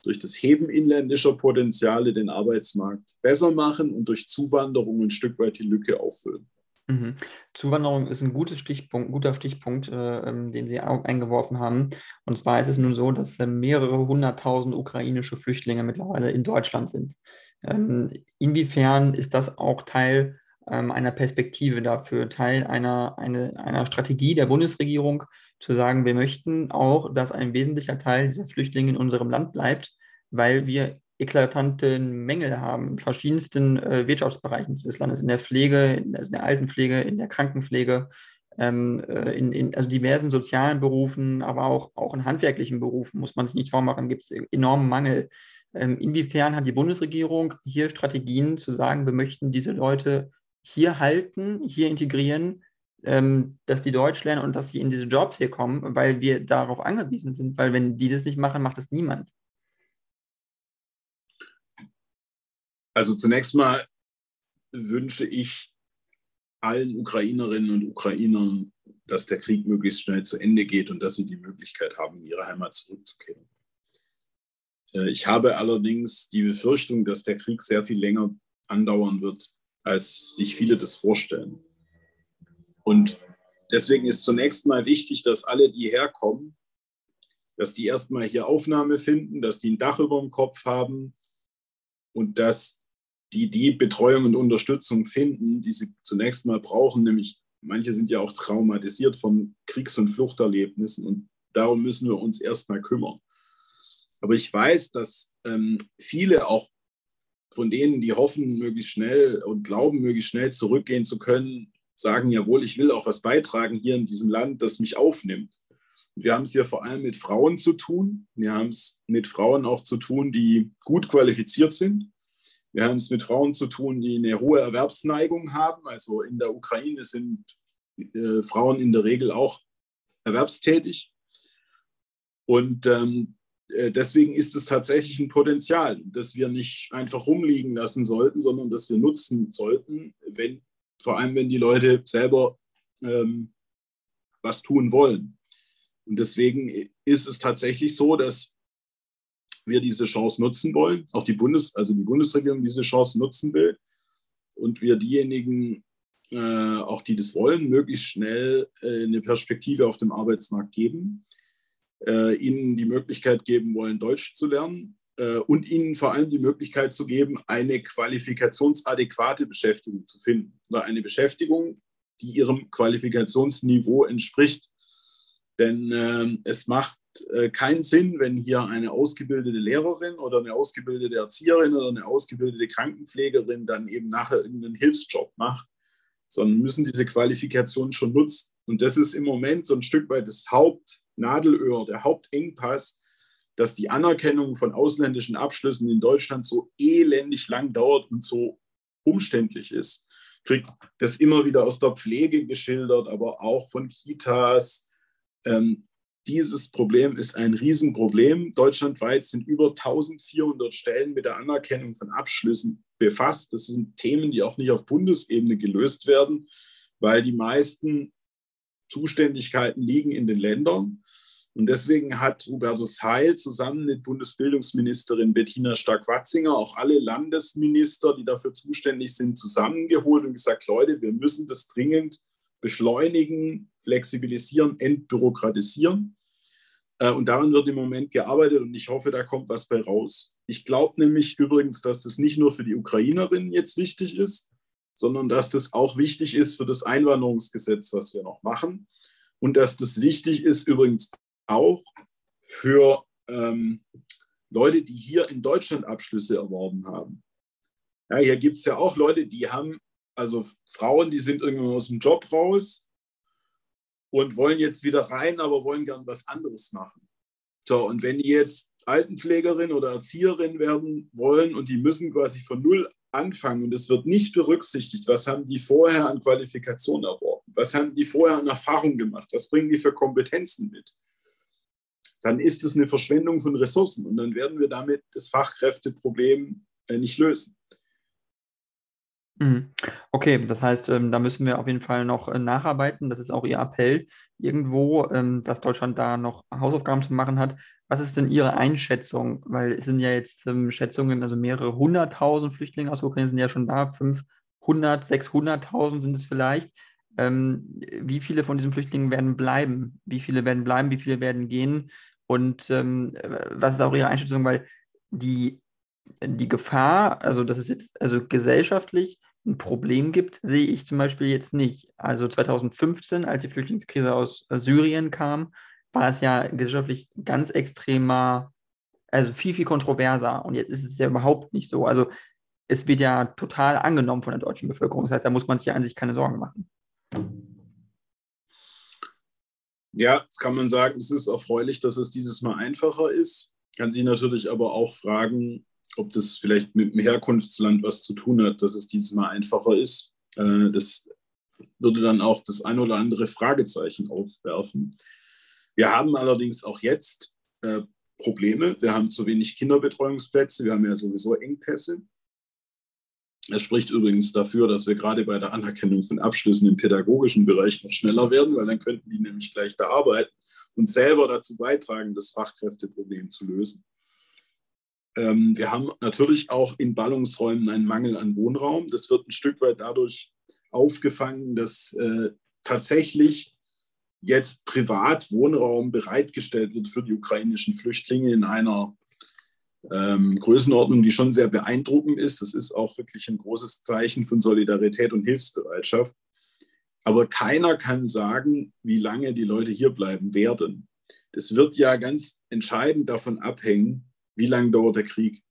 durch das Heben inländischer Potenziale den Arbeitsmarkt besser machen und durch Zuwanderung ein Stück weit die Lücke auffüllen. Mhm. Zuwanderung ist ein gutes Stichpunkt, guter Stichpunkt, äh, ähm, den Sie auch eingeworfen haben. Und zwar ist es nun so, dass äh, mehrere hunderttausend ukrainische Flüchtlinge mittlerweile in Deutschland sind. Ähm, inwiefern ist das auch Teil ähm, einer Perspektive dafür, Teil einer, eine, einer Strategie der Bundesregierung, zu sagen, wir möchten auch, dass ein wesentlicher Teil dieser Flüchtlinge in unserem Land bleibt, weil wir eklatante Mängel haben in verschiedensten äh, Wirtschaftsbereichen dieses Landes, in der Pflege, also in der Altenpflege, in der Krankenpflege, ähm, äh, in, in, also diversen sozialen Berufen, aber auch, auch in handwerklichen Berufen, muss man sich nicht vormachen, gibt es enormen Mangel. Ähm, inwiefern hat die Bundesregierung hier Strategien zu sagen, wir möchten diese Leute hier halten, hier integrieren, ähm, dass die Deutsch lernen und dass sie in diese Jobs hier kommen, weil wir darauf angewiesen sind, weil wenn die das nicht machen, macht das niemand. Also zunächst mal wünsche ich allen Ukrainerinnen und Ukrainern, dass der Krieg möglichst schnell zu Ende geht und dass sie die Möglichkeit haben, in ihre Heimat zurückzukehren. Äh, ich habe allerdings die Befürchtung, dass der Krieg sehr viel länger andauern wird, als sich viele das vorstellen. Und deswegen ist zunächst mal wichtig, dass alle, die herkommen, dass die erstmal hier Aufnahme finden, dass die ein Dach über dem Kopf haben und dass die die Betreuung und Unterstützung finden, die sie zunächst mal brauchen, nämlich manche sind ja auch traumatisiert von Kriegs- und Fluchterlebnissen und darum müssen wir uns erstmal kümmern. Aber ich weiß, dass ähm, viele auch von denen, die hoffen, möglichst schnell und glauben, möglichst schnell zurückgehen zu können, sagen, jawohl, ich will auch was beitragen hier in diesem Land, das mich aufnimmt. Wir haben es hier vor allem mit Frauen zu tun. Wir haben es mit Frauen auch zu tun, die gut qualifiziert sind. Wir haben es mit Frauen zu tun, die eine hohe Erwerbsneigung haben. Also in der Ukraine sind äh, Frauen in der Regel auch erwerbstätig. Und ähm, äh, deswegen ist es tatsächlich ein Potenzial, das wir nicht einfach rumliegen lassen sollten, sondern das wir nutzen sollten, wenn, vor allem wenn die Leute selber ähm, was tun wollen. Und deswegen ist es tatsächlich so, dass wir diese Chance nutzen wollen, auch die, Bundes-, also die Bundesregierung diese Chance nutzen will und wir diejenigen, äh, auch die das wollen, möglichst schnell äh, eine Perspektive auf dem Arbeitsmarkt geben äh, ihnen die Möglichkeit geben wollen, Deutsch zu lernen äh, und ihnen vor allem die Möglichkeit zu geben, eine qualifikationsadäquate Beschäftigung zu finden oder eine Beschäftigung, die ihrem Qualifikationsniveau entspricht. Denn äh, es macht äh, keinen Sinn, wenn hier eine ausgebildete Lehrerin oder eine ausgebildete Erzieherin oder eine ausgebildete Krankenpflegerin dann eben nachher irgendeinen Hilfsjob macht, sondern müssen diese Qualifikation schon nutzen. Und das ist im Moment so ein Stück weit das Haupt, Nadelöhr, der Hauptengpass, dass die Anerkennung von ausländischen Abschlüssen in Deutschland so elendig lang dauert und so umständlich ist. Kriegt das immer wieder aus der Pflege geschildert, aber auch von Kitas, Ähm, dieses Problem ist ein Riesenproblem. Deutschlandweit sind über 1400 Stellen mit der Anerkennung von Abschlüssen befasst. Das sind Themen, die auch nicht auf Bundesebene gelöst werden, weil die meisten Zuständigkeiten liegen in den Ländern. Und deswegen hat Hubertus Heil zusammen mit Bundesbildungsministerin Bettina Stark-Watzinger auch alle Landesminister, die dafür zuständig sind, zusammengeholt und gesagt, Leute, wir müssen das dringend beschleunigen, flexibilisieren, entbürokratisieren. Äh, und daran wird im Moment gearbeitet und ich hoffe, da kommt was bei raus. Ich glaube nämlich übrigens, dass das nicht nur für die Ukrainerinnen jetzt wichtig ist, sondern dass das auch wichtig ist für das Einwanderungsgesetz, was wir noch machen. Und dass das wichtig ist übrigens auch für ähm, Leute, die hier in Deutschland Abschlüsse erworben haben. Ja, hier gibt es ja auch Leute, die haben, also Frauen, die sind irgendwann aus dem Job raus und wollen jetzt wieder rein, aber wollen gern was anderes machen. So, und wenn die jetzt Altenpflegerin oder Erzieherin werden wollen und die müssen quasi von null anfangen und es wird nicht berücksichtigt, was haben die vorher an Qualifikation erworben, was haben die vorher an Erfahrung gemacht, was bringen die für Kompetenzen mit, dann ist es eine Verschwendung von Ressourcen und dann werden wir damit das Fachkräfteproblem äh, nicht lösen. Mhm. Okay, das heißt, ähm, da müssen wir auf jeden Fall noch äh, nacharbeiten. Das ist auch Ihr Appell irgendwo, ähm, dass Deutschland da noch Hausaufgaben zu machen hat. Was ist denn Ihre Einschätzung? Weil es sind ja jetzt ähm, Schätzungen, also mehrere hunderttausend Flüchtlinge aus der Ukraine sind ja schon da, 500, 600.000 sind es vielleicht. Ähm, wie viele von diesen Flüchtlingen werden bleiben? Wie viele werden bleiben? Wie viele werden gehen? Und ähm, was ist auch Ihre Einschätzung? Weil die, die Gefahr, also dass es jetzt also gesellschaftlich ein Problem gibt, sehe ich zum Beispiel jetzt nicht. Also 2015, als die Flüchtlingskrise aus Syrien kam, war es ja gesellschaftlich ganz extremer, also viel, viel kontroverser. Und jetzt ist es ja überhaupt nicht so. Also es wird ja total angenommen von der deutschen Bevölkerung. Das heißt, da muss man sich ja an sich keine Sorgen machen. Ja, kann man sagen, es ist erfreulich, dass es dieses Mal einfacher ist. Kann sich natürlich aber auch fragen, ob das vielleicht mit dem Herkunftsland was zu tun hat, dass es dieses Mal einfacher ist. Äh, das würde dann auch das ein oder andere Fragezeichen aufwerfen. Wir haben allerdings auch jetzt äh, Probleme. Wir haben zu wenig Kinderbetreuungsplätze. Wir haben ja sowieso Engpässe. Es spricht übrigens dafür, dass wir gerade bei der Anerkennung von Abschlüssen im pädagogischen Bereich noch schneller werden, weil dann könnten die nämlich gleich da arbeiten und selber dazu beitragen, das Fachkräfteproblem zu lösen. Ähm, wir haben natürlich auch in Ballungsräumen einen Mangel an Wohnraum. Das wird ein Stück weit dadurch aufgefangen, dass äh, tatsächlich jetzt privat Wohnraum bereitgestellt wird für die ukrainischen Flüchtlinge in einer ähm, Größenordnung, die schon sehr beeindruckend ist. Das ist auch wirklich ein großes Zeichen von Solidarität und Hilfsbereitschaft. Aber keiner kann sagen, wie lange die Leute hier bleiben werden. Das wird ja ganz entscheidend davon abhängen, wie lange dauert der Krieg.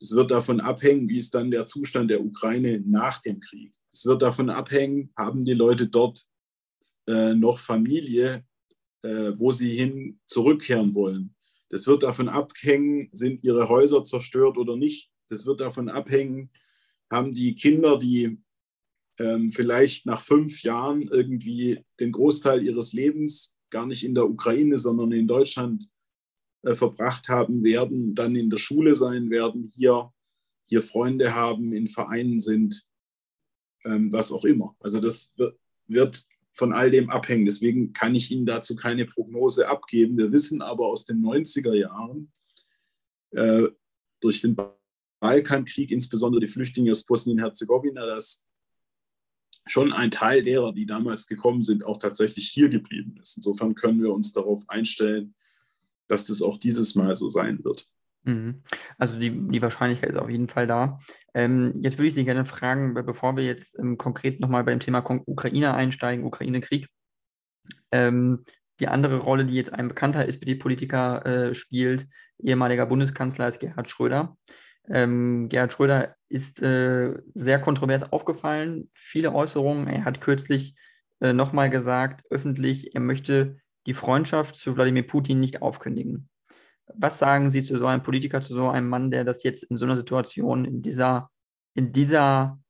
Es wird davon abhängen, wie ist dann der Zustand der Ukraine nach dem Krieg. Es wird davon abhängen, haben die Leute dort äh, noch Familie, äh, wo sie hin zurückkehren wollen. Das wird davon abhängen, sind ihre Häuser zerstört oder nicht. Das wird davon abhängen, haben die Kinder, die ähm, vielleicht nach fünf Jahren irgendwie den Großteil ihres Lebens gar nicht in der Ukraine, sondern in Deutschland äh, verbracht haben werden, dann in der Schule sein werden, hier, hier Freunde haben, in Vereinen sind, ähm, was auch immer. Also das wird von all dem abhängen. Deswegen kann ich Ihnen dazu keine Prognose abgeben. Wir wissen aber aus den 90er Jahren, äh, durch den Balkankrieg, insbesondere die Flüchtlinge aus Bosnien-Herzegowina, dass schon ein Teil derer, die damals gekommen sind, auch tatsächlich hier geblieben ist. Insofern können wir uns darauf einstellen, dass das auch dieses Mal so sein wird. Mhm. Also die, die Wahrscheinlichkeit ist auf jeden Fall da. Ähm, jetzt würde ich Sie gerne fragen, bevor wir jetzt ähm, konkret nochmal beim Thema Ukraine einsteigen, Ukraine-Krieg. Ähm, die andere Rolle, die jetzt ein bekannter SPD-Politiker äh, spielt, ehemaliger Bundeskanzler, ist Gerhard Schröder. Ähm, Gerhard Schröder ist äh, sehr kontrovers aufgefallen, viele Äußerungen. Er hat kürzlich äh, nochmal gesagt, öffentlich, er möchte die Freundschaft zu Wladimir Putin nicht aufkündigen. Was sagen Sie zu so einem Politiker, zu so einem Mann, der das jetzt in so einer Situation, in dieser, in dieser,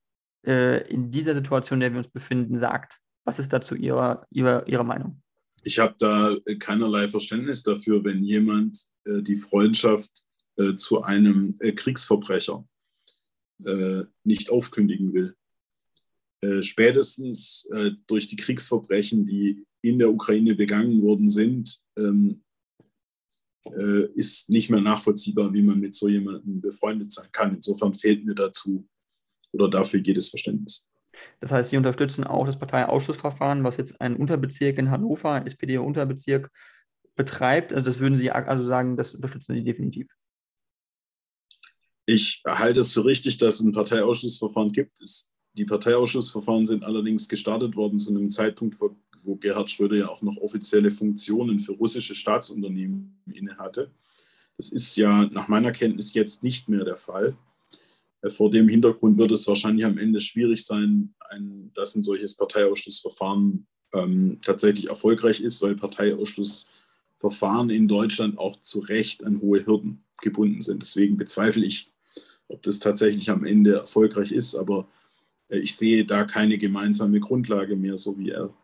äh, in dieser Situation, in der wir uns befinden, sagt? Was ist dazu Ihre, Ihre, Ihre Meinung? Ich habe da keinerlei Verständnis dafür, wenn jemand äh, die Freundschaft äh, zu einem äh, Kriegsverbrecher äh, nicht aufkündigen will. Äh, spätestens durch die Kriegsverbrechen, die in der Ukraine begangen worden sind, ähm, ist nicht mehr nachvollziehbar, wie man mit so jemandem befreundet sein kann. Insofern fehlt mir dazu oder dafür jedes Verständnis. Das heißt, Sie unterstützen auch das Parteiausschussverfahren, was jetzt ein Unterbezirk in Hannover, SPD-Unterbezirk, betreibt. Also das würden Sie also sagen, das unterstützen Sie definitiv. Ich halte es für richtig, dass es ein Parteiausschussverfahren gibt. die Parteiausschussverfahren sind allerdings gestartet worden zu einem Zeitpunkt, wo, wo Gerhard Schröder ja auch noch offizielle Funktionen für russische Staatsunternehmen innehatte. Das ist ja nach meiner Kenntnis jetzt nicht mehr der Fall. Äh, vor dem Hintergrund wird es wahrscheinlich am Ende schwierig sein, ein, dass ein solches Parteiausschlussverfahren ähm, tatsächlich erfolgreich ist, weil Parteiausschlussverfahren in Deutschland auch zu Recht an hohe Hürden gebunden sind. Deswegen bezweifle ich, ob das tatsächlich am Ende erfolgreich ist, aber äh, ich sehe da keine gemeinsame Grundlage mehr, so wie er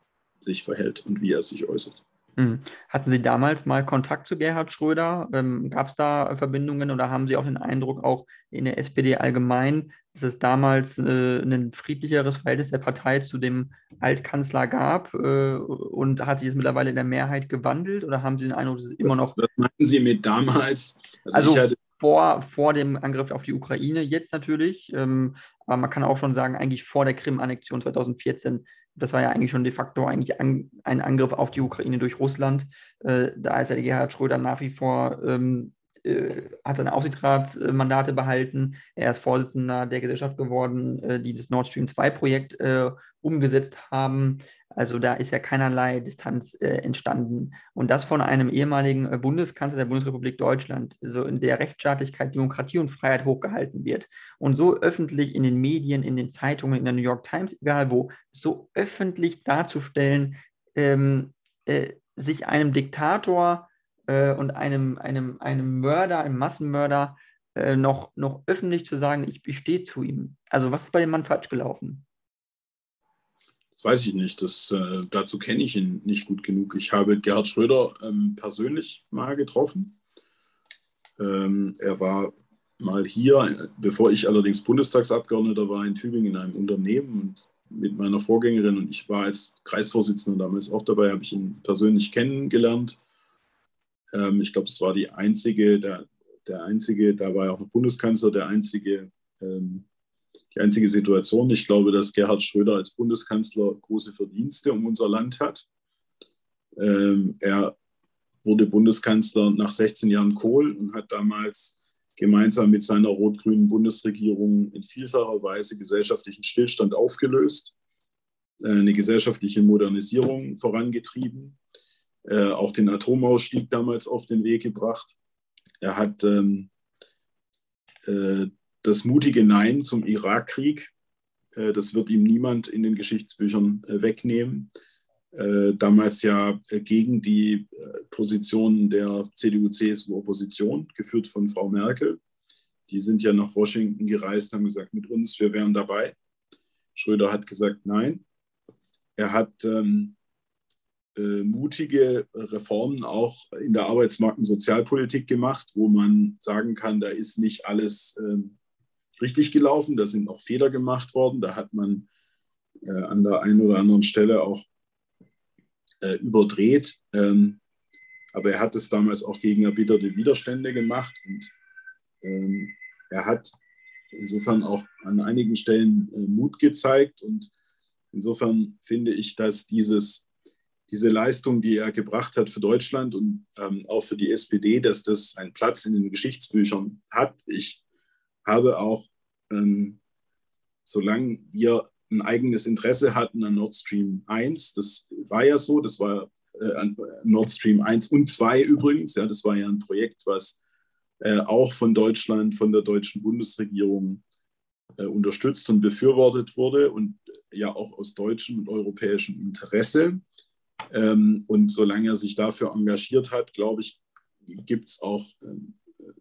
sich verhält und wie er sich äußert. Hm. Hatten Sie damals mal Kontakt zu Gerhard Schröder? Ähm, Gab es da Verbindungen oder haben Sie auch den Eindruck, auch in der SPD allgemein, dass es damals äh, ein friedlicheres Verhältnis der Partei zu dem Altkanzler gab? Äh, und hat sich das mittlerweile in der Mehrheit gewandelt oder haben Sie den Eindruck, dass es immer noch. Was meinen Sie mit damals? Also, also vor, vor dem Angriff auf die Ukraine jetzt natürlich, ähm, aber man kann auch schon sagen, eigentlich vor der Krim-Annexion 2014 das war ja eigentlich schon de facto eigentlich an, ein Angriff auf die Ukraine durch Russland. Äh, da ist ja Gerhard Schröder nach wie vor, ähm, äh, hat seine Aufsichtsratsmandate behalten. Er ist Vorsitzender der Gesellschaft geworden, äh, die das Nord Stream 2-Projekt äh, umgesetzt haben. Also da ist ja keinerlei Distanz äh, entstanden. Und das von einem ehemaligen äh, Bundeskanzler der Bundesrepublik Deutschland, so in der Rechtsstaatlichkeit, Demokratie und Freiheit hochgehalten wird. Und so öffentlich in den Medien, in den Zeitungen, in der New York Times, egal wo, so öffentlich darzustellen, ähm, äh, sich einem Diktator äh, und einem, einem, einem Mörder, einem Massenmörder, äh, noch, noch öffentlich zu sagen, ich, ich stehe zu ihm. Also was ist bei dem Mann falsch gelaufen? Weiß ich nicht. Das, äh, dazu kenne ich ihn nicht gut genug. Ich habe Gerhard Schröder ähm, persönlich mal getroffen. Ähm, er war mal hier, bevor ich allerdings Bundestagsabgeordneter war in Tübingen in einem Unternehmen und mit meiner Vorgängerin und ich war als Kreisvorsitzender damals auch dabei, habe ich ihn persönlich kennengelernt. Ähm, ich glaube, das war die einzige, der, der einzige, da war er auch noch Bundeskanzler, der einzige ähm, die einzige Situation. Ich glaube, dass Gerhard Schröder als Bundeskanzler große Verdienste um unser Land hat. Ähm, er wurde Bundeskanzler nach 16 Jahren Kohl und hat damals gemeinsam mit seiner rot-grünen Bundesregierung in vielfacher Weise gesellschaftlichen Stillstand aufgelöst, äh, eine gesellschaftliche Modernisierung vorangetrieben, äh, auch den Atomausstieg damals auf den Weg gebracht. Er hat ähm, äh, das mutige Nein zum Irakkrieg, äh, das wird ihm niemand in den Geschichtsbüchern äh, wegnehmen. Äh, damals ja gegen die Position der CDU-CSU-Opposition, geführt von Frau Merkel. Die sind ja nach Washington gereist, haben gesagt, mit uns, wir wären dabei. Schröder hat gesagt, nein. Er hat ähm, äh, mutige Reformen auch in der Arbeitsmarkt- und Sozialpolitik gemacht, wo man sagen kann, da ist nicht alles ähm, richtig gelaufen. Da sind auch Fehler gemacht worden. Da hat man äh, an der einen oder anderen Stelle auch äh, überdreht. Ähm, aber er hat es damals auch gegen erbitterte Widerstände gemacht. Und ähm, er hat insofern auch an einigen Stellen äh, Mut gezeigt. Und insofern finde ich, dass dieses, diese Leistung, die er gebracht hat für Deutschland und ähm, auch für die SPD, dass das einen Platz in den Geschichtsbüchern hat. Ich habe auch, ähm, solange wir ein eigenes Interesse hatten an Nord Stream 1, das war ja so, das war äh, Nord Stream 1 und 2 übrigens, ja, das war ja ein Projekt, was äh, auch von Deutschland, von der deutschen Bundesregierung äh, unterstützt und befürwortet wurde und ja auch aus deutschem und europäischem Interesse. Ähm, und solange er sich dafür engagiert hat, glaube ich, gibt es auch ähm,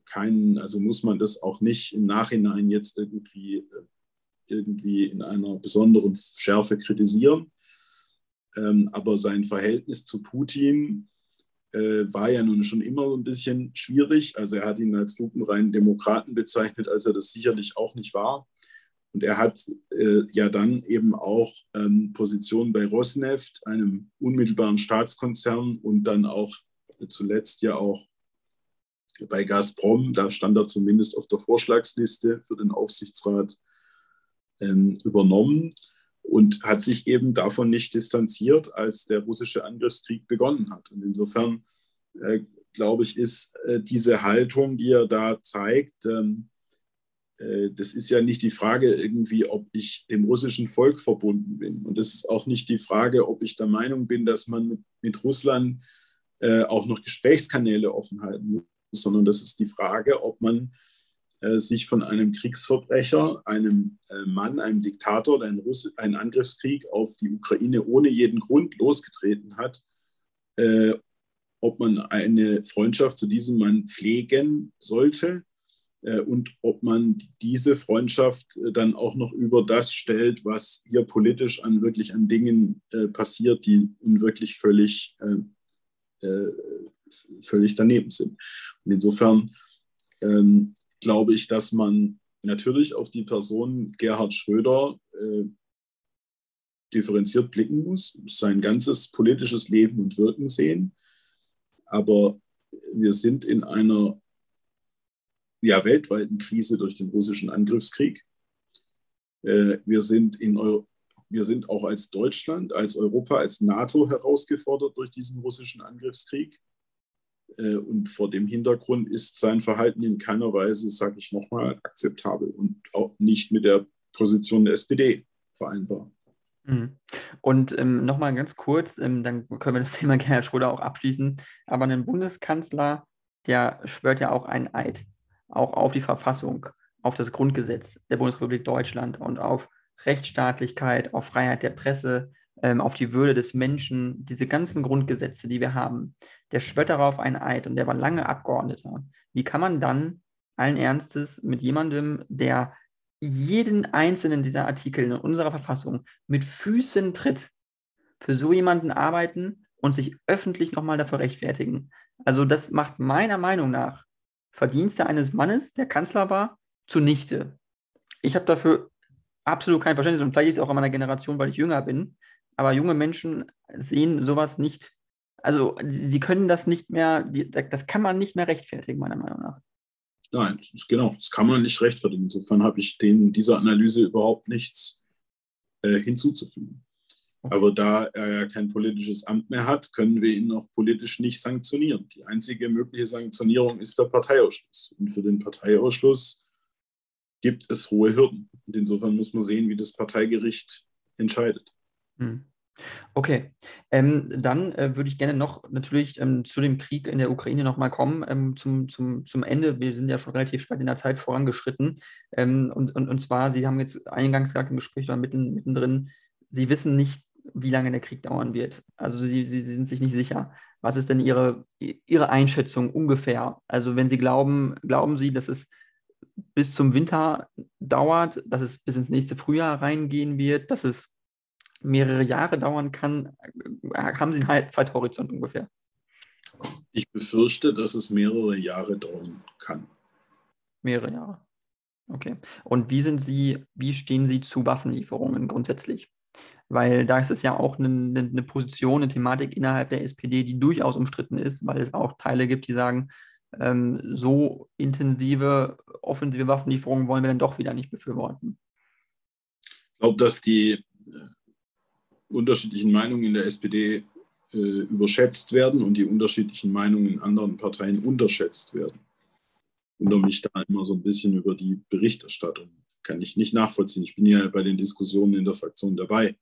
keinen, also muss man das auch nicht im Nachhinein jetzt irgendwie, irgendwie in einer besonderen Schärfe kritisieren. Ähm, aber sein Verhältnis zu Putin äh, war ja nun schon immer ein bisschen schwierig. Also er hat ihn als lupenreinen Demokraten bezeichnet, als er das sicherlich auch nicht war. Und er hat äh, ja dann eben auch ähm, Positionen bei Rosneft, einem unmittelbaren Staatskonzern, und dann auch zuletzt ja auch bei Gazprom. Da stand er zumindest auf der Vorschlagsliste für den Aufsichtsrat ähm, übernommen und hat sich eben davon nicht distanziert, als der russische Angriffskrieg begonnen hat. Und insofern, äh, glaube ich, ist äh, diese Haltung, die er da zeigt, ähm, äh, das ist ja nicht die Frage irgendwie, ob ich dem russischen Volk verbunden bin. Und das ist auch nicht die Frage, ob ich der Meinung bin, dass man mit, mit Russland äh, auch noch Gesprächskanäle offen halten sondern das ist die Frage, ob man äh, sich von einem Kriegsverbrecher, einem äh, Mann, einem Diktator, der einen, Russ einen Angriffskrieg auf die Ukraine ohne jeden Grund losgetreten hat, äh, ob man eine Freundschaft zu diesem Mann pflegen sollte und ob man diese Freundschaft dann auch noch über das stellt, was hier politisch an wirklich an Dingen passiert, die wirklich völlig, völlig daneben sind. Und insofern ähm, glaube ich, dass man natürlich auf die Person Gerhard Schröder äh, differenziert blicken muss, sein ganzes politisches Leben und Wirken sehen. Aber wir sind in einer ja, weltweiten Krise durch den russischen Angriffskrieg. Äh, wir, sind in wir sind auch als Deutschland, als Europa, als NATO herausgefordert durch diesen russischen Angriffskrieg. Äh, und vor dem Hintergrund ist sein Verhalten in keiner Weise, sage ich nochmal, akzeptabel und auch nicht mit der Position der SPD vereinbar. Mhm. Und ähm, nochmal ganz kurz, ähm, dann können wir das <laughs> Thema Gerhard Schröder auch abschließen. Aber ein Bundeskanzler, der schwört ja auch einen Eid, auch auf die Verfassung, auf das Grundgesetz der Bundesrepublik Deutschland und auf Rechtsstaatlichkeit, auf Freiheit der Presse, ähm, auf die Würde des Menschen, diese ganzen Grundgesetze, die wir haben, der schwört darauf einen Eid und der war lange Abgeordneter. Wie kann man dann allen Ernstes mit jemandem, der jeden einzelnen dieser Artikel in unserer Verfassung mit Füßen tritt, für so jemanden arbeiten und sich öffentlich nochmal dafür rechtfertigen? Also das macht meiner Meinung nach Verdienste eines Mannes, der Kanzler war, zunichte. Ich habe dafür absolut kein Verständnis und vielleicht ist es auch in meiner Generation, weil ich jünger bin, aber junge Menschen sehen sowas nicht. Also sie können das nicht mehr, das kann man nicht mehr rechtfertigen, meiner Meinung nach. Nein, genau, das kann man nicht rechtfertigen. Insofern habe ich den, dieser Analyse überhaupt nichts äh, hinzuzufügen. Aber da er ja kein politisches Amt mehr hat, können wir ihn auch politisch nicht sanktionieren. Die einzige mögliche Sanktionierung ist der Parteiausschluss. Und für den Parteiausschluss gibt es hohe Hürden. Und insofern muss man sehen, wie das Parteigericht entscheidet. Hm. Okay, ähm, dann äh, würde ich gerne noch natürlich ähm, zu dem Krieg in der Ukraine nochmal kommen, ähm, zum, zum, zum Ende. Wir sind ja schon relativ weit in der Zeit vorangeschritten. Ähm, und, und, und zwar, Sie haben jetzt eingangs gesagt im Gespräch oder mitten, mittendrin, Sie wissen nicht, wie lange der Krieg dauern wird. Also Sie, Sie sind sich nicht sicher. Was ist denn Ihre, Ihre Einschätzung ungefähr? Also wenn Sie glauben, glauben Sie, dass es bis zum Winter dauert, dass es bis ins nächste Frühjahr reingehen wird, dass es mehrere Jahre dauern kann, äh, haben Sie einen Zeithorizont ungefähr? Ich befürchte, dass es mehrere Jahre dauern kann. Mehrere Jahre. Okay. Und wie sind Sie, wie stehen Sie zu Waffenlieferungen grundsätzlich? Weil da ist es ja auch eine, eine Position, eine Thematik innerhalb der SPD, die durchaus umstritten ist, weil es auch Teile gibt, die sagen, ähm, so intensive offensive Waffenlieferungen wollen wir dann doch wieder nicht befürworten. Ich glaube, dass die äh, unterschiedlichen Meinungen in der SPD äh, überschätzt werden und die unterschiedlichen Meinungen in anderen Parteien unterschätzt werden. Und um mich da immer so ein bisschen über die Berichterstattung kann ich nicht nachvollziehen. Ich bin ja bei den Diskussionen in der Fraktion dabei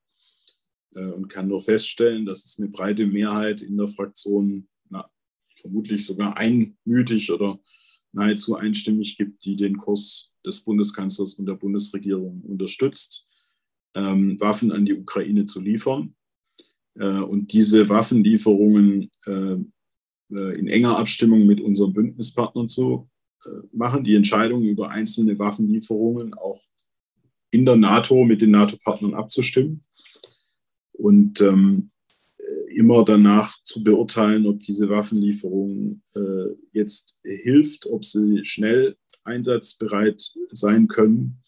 äh, und kann nur feststellen, dass es eine breite Mehrheit in der Fraktion, na, vermutlich sogar einmütig oder nahezu einstimmig gibt, die den Kurs des Bundeskanzlers und der Bundesregierung unterstützt ähm, Waffen an die Ukraine zu liefern. Äh, und diese Waffenlieferungen äh, äh, in enger Abstimmung mit unseren Bündnispartnern zu äh, machen, die Entscheidungen über einzelne Waffenlieferungen auch in der NATO mit den NATO-Partnern abzustimmen. Und ähm, immer danach zu beurteilen, ob diese Waffenlieferung äh, jetzt hilft, ob sie schnell einsatzbereit sein können.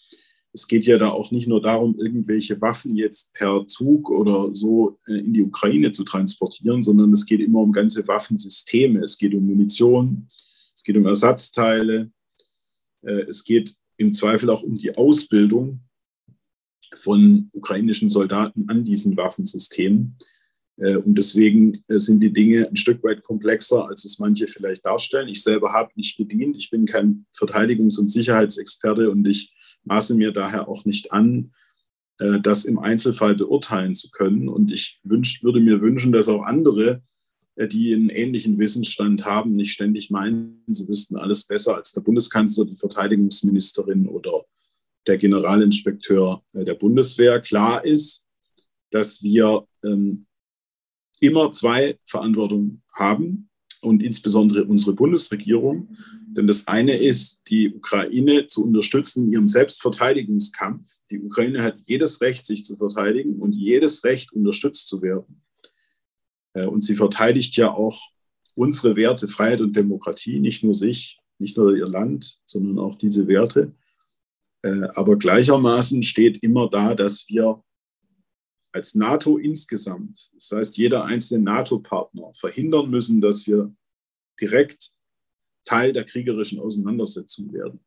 Es geht ja da auch nicht nur darum, irgendwelche Waffen jetzt per Zug oder so äh, in die Ukraine zu transportieren, sondern es geht immer um ganze Waffensysteme. Es geht um Munition, es geht um Ersatzteile, äh, es geht im Zweifel auch um die Ausbildung von ukrainischen Soldaten an diesen Waffensystemen. Äh, und deswegen sind die Dinge ein Stück weit komplexer, als es manche vielleicht darstellen. Ich selber habe nicht gedient. Ich bin kein Verteidigungs- und Sicherheitsexperte und ich maße mir daher auch nicht an, äh, das im Einzelfall beurteilen zu können. Und ich wünsch, würde mir wünschen, dass auch andere, die einen ähnlichen Wissensstand haben, nicht ständig meinen, sie wüssten alles besser als der Bundeskanzler, die Verteidigungsministerin oder der Generalinspekteur der Bundeswehr. Klar ist, dass wir ähm, immer zwei Verantwortungen haben und insbesondere unsere Bundesregierung. Denn das eine ist, die Ukraine zu unterstützen in ihrem Selbstverteidigungskampf. Die Ukraine hat jedes Recht, sich zu verteidigen und jedes Recht, unterstützt zu werden. Äh, und sie verteidigt ja auch unsere Werte Freiheit und Demokratie, nicht nur sich, nicht nur ihr Land, sondern auch diese Werte. Äh, aber gleichermaßen steht immer da, dass wir als NATO insgesamt, das heißt jeder einzelne NATO-Partner, verhindern müssen, dass wir direkt Teil der kriegerischen Auseinandersetzung werden.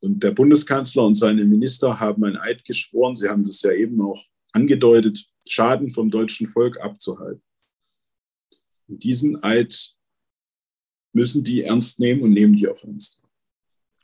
Und der Bundeskanzler und seine Minister haben ein Eid geschworen, sie haben das ja eben auch angedeutet, Schaden vom deutschen Volk abzuhalten. Und diesen Eid müssen die ernst nehmen und nehmen die auch ernst.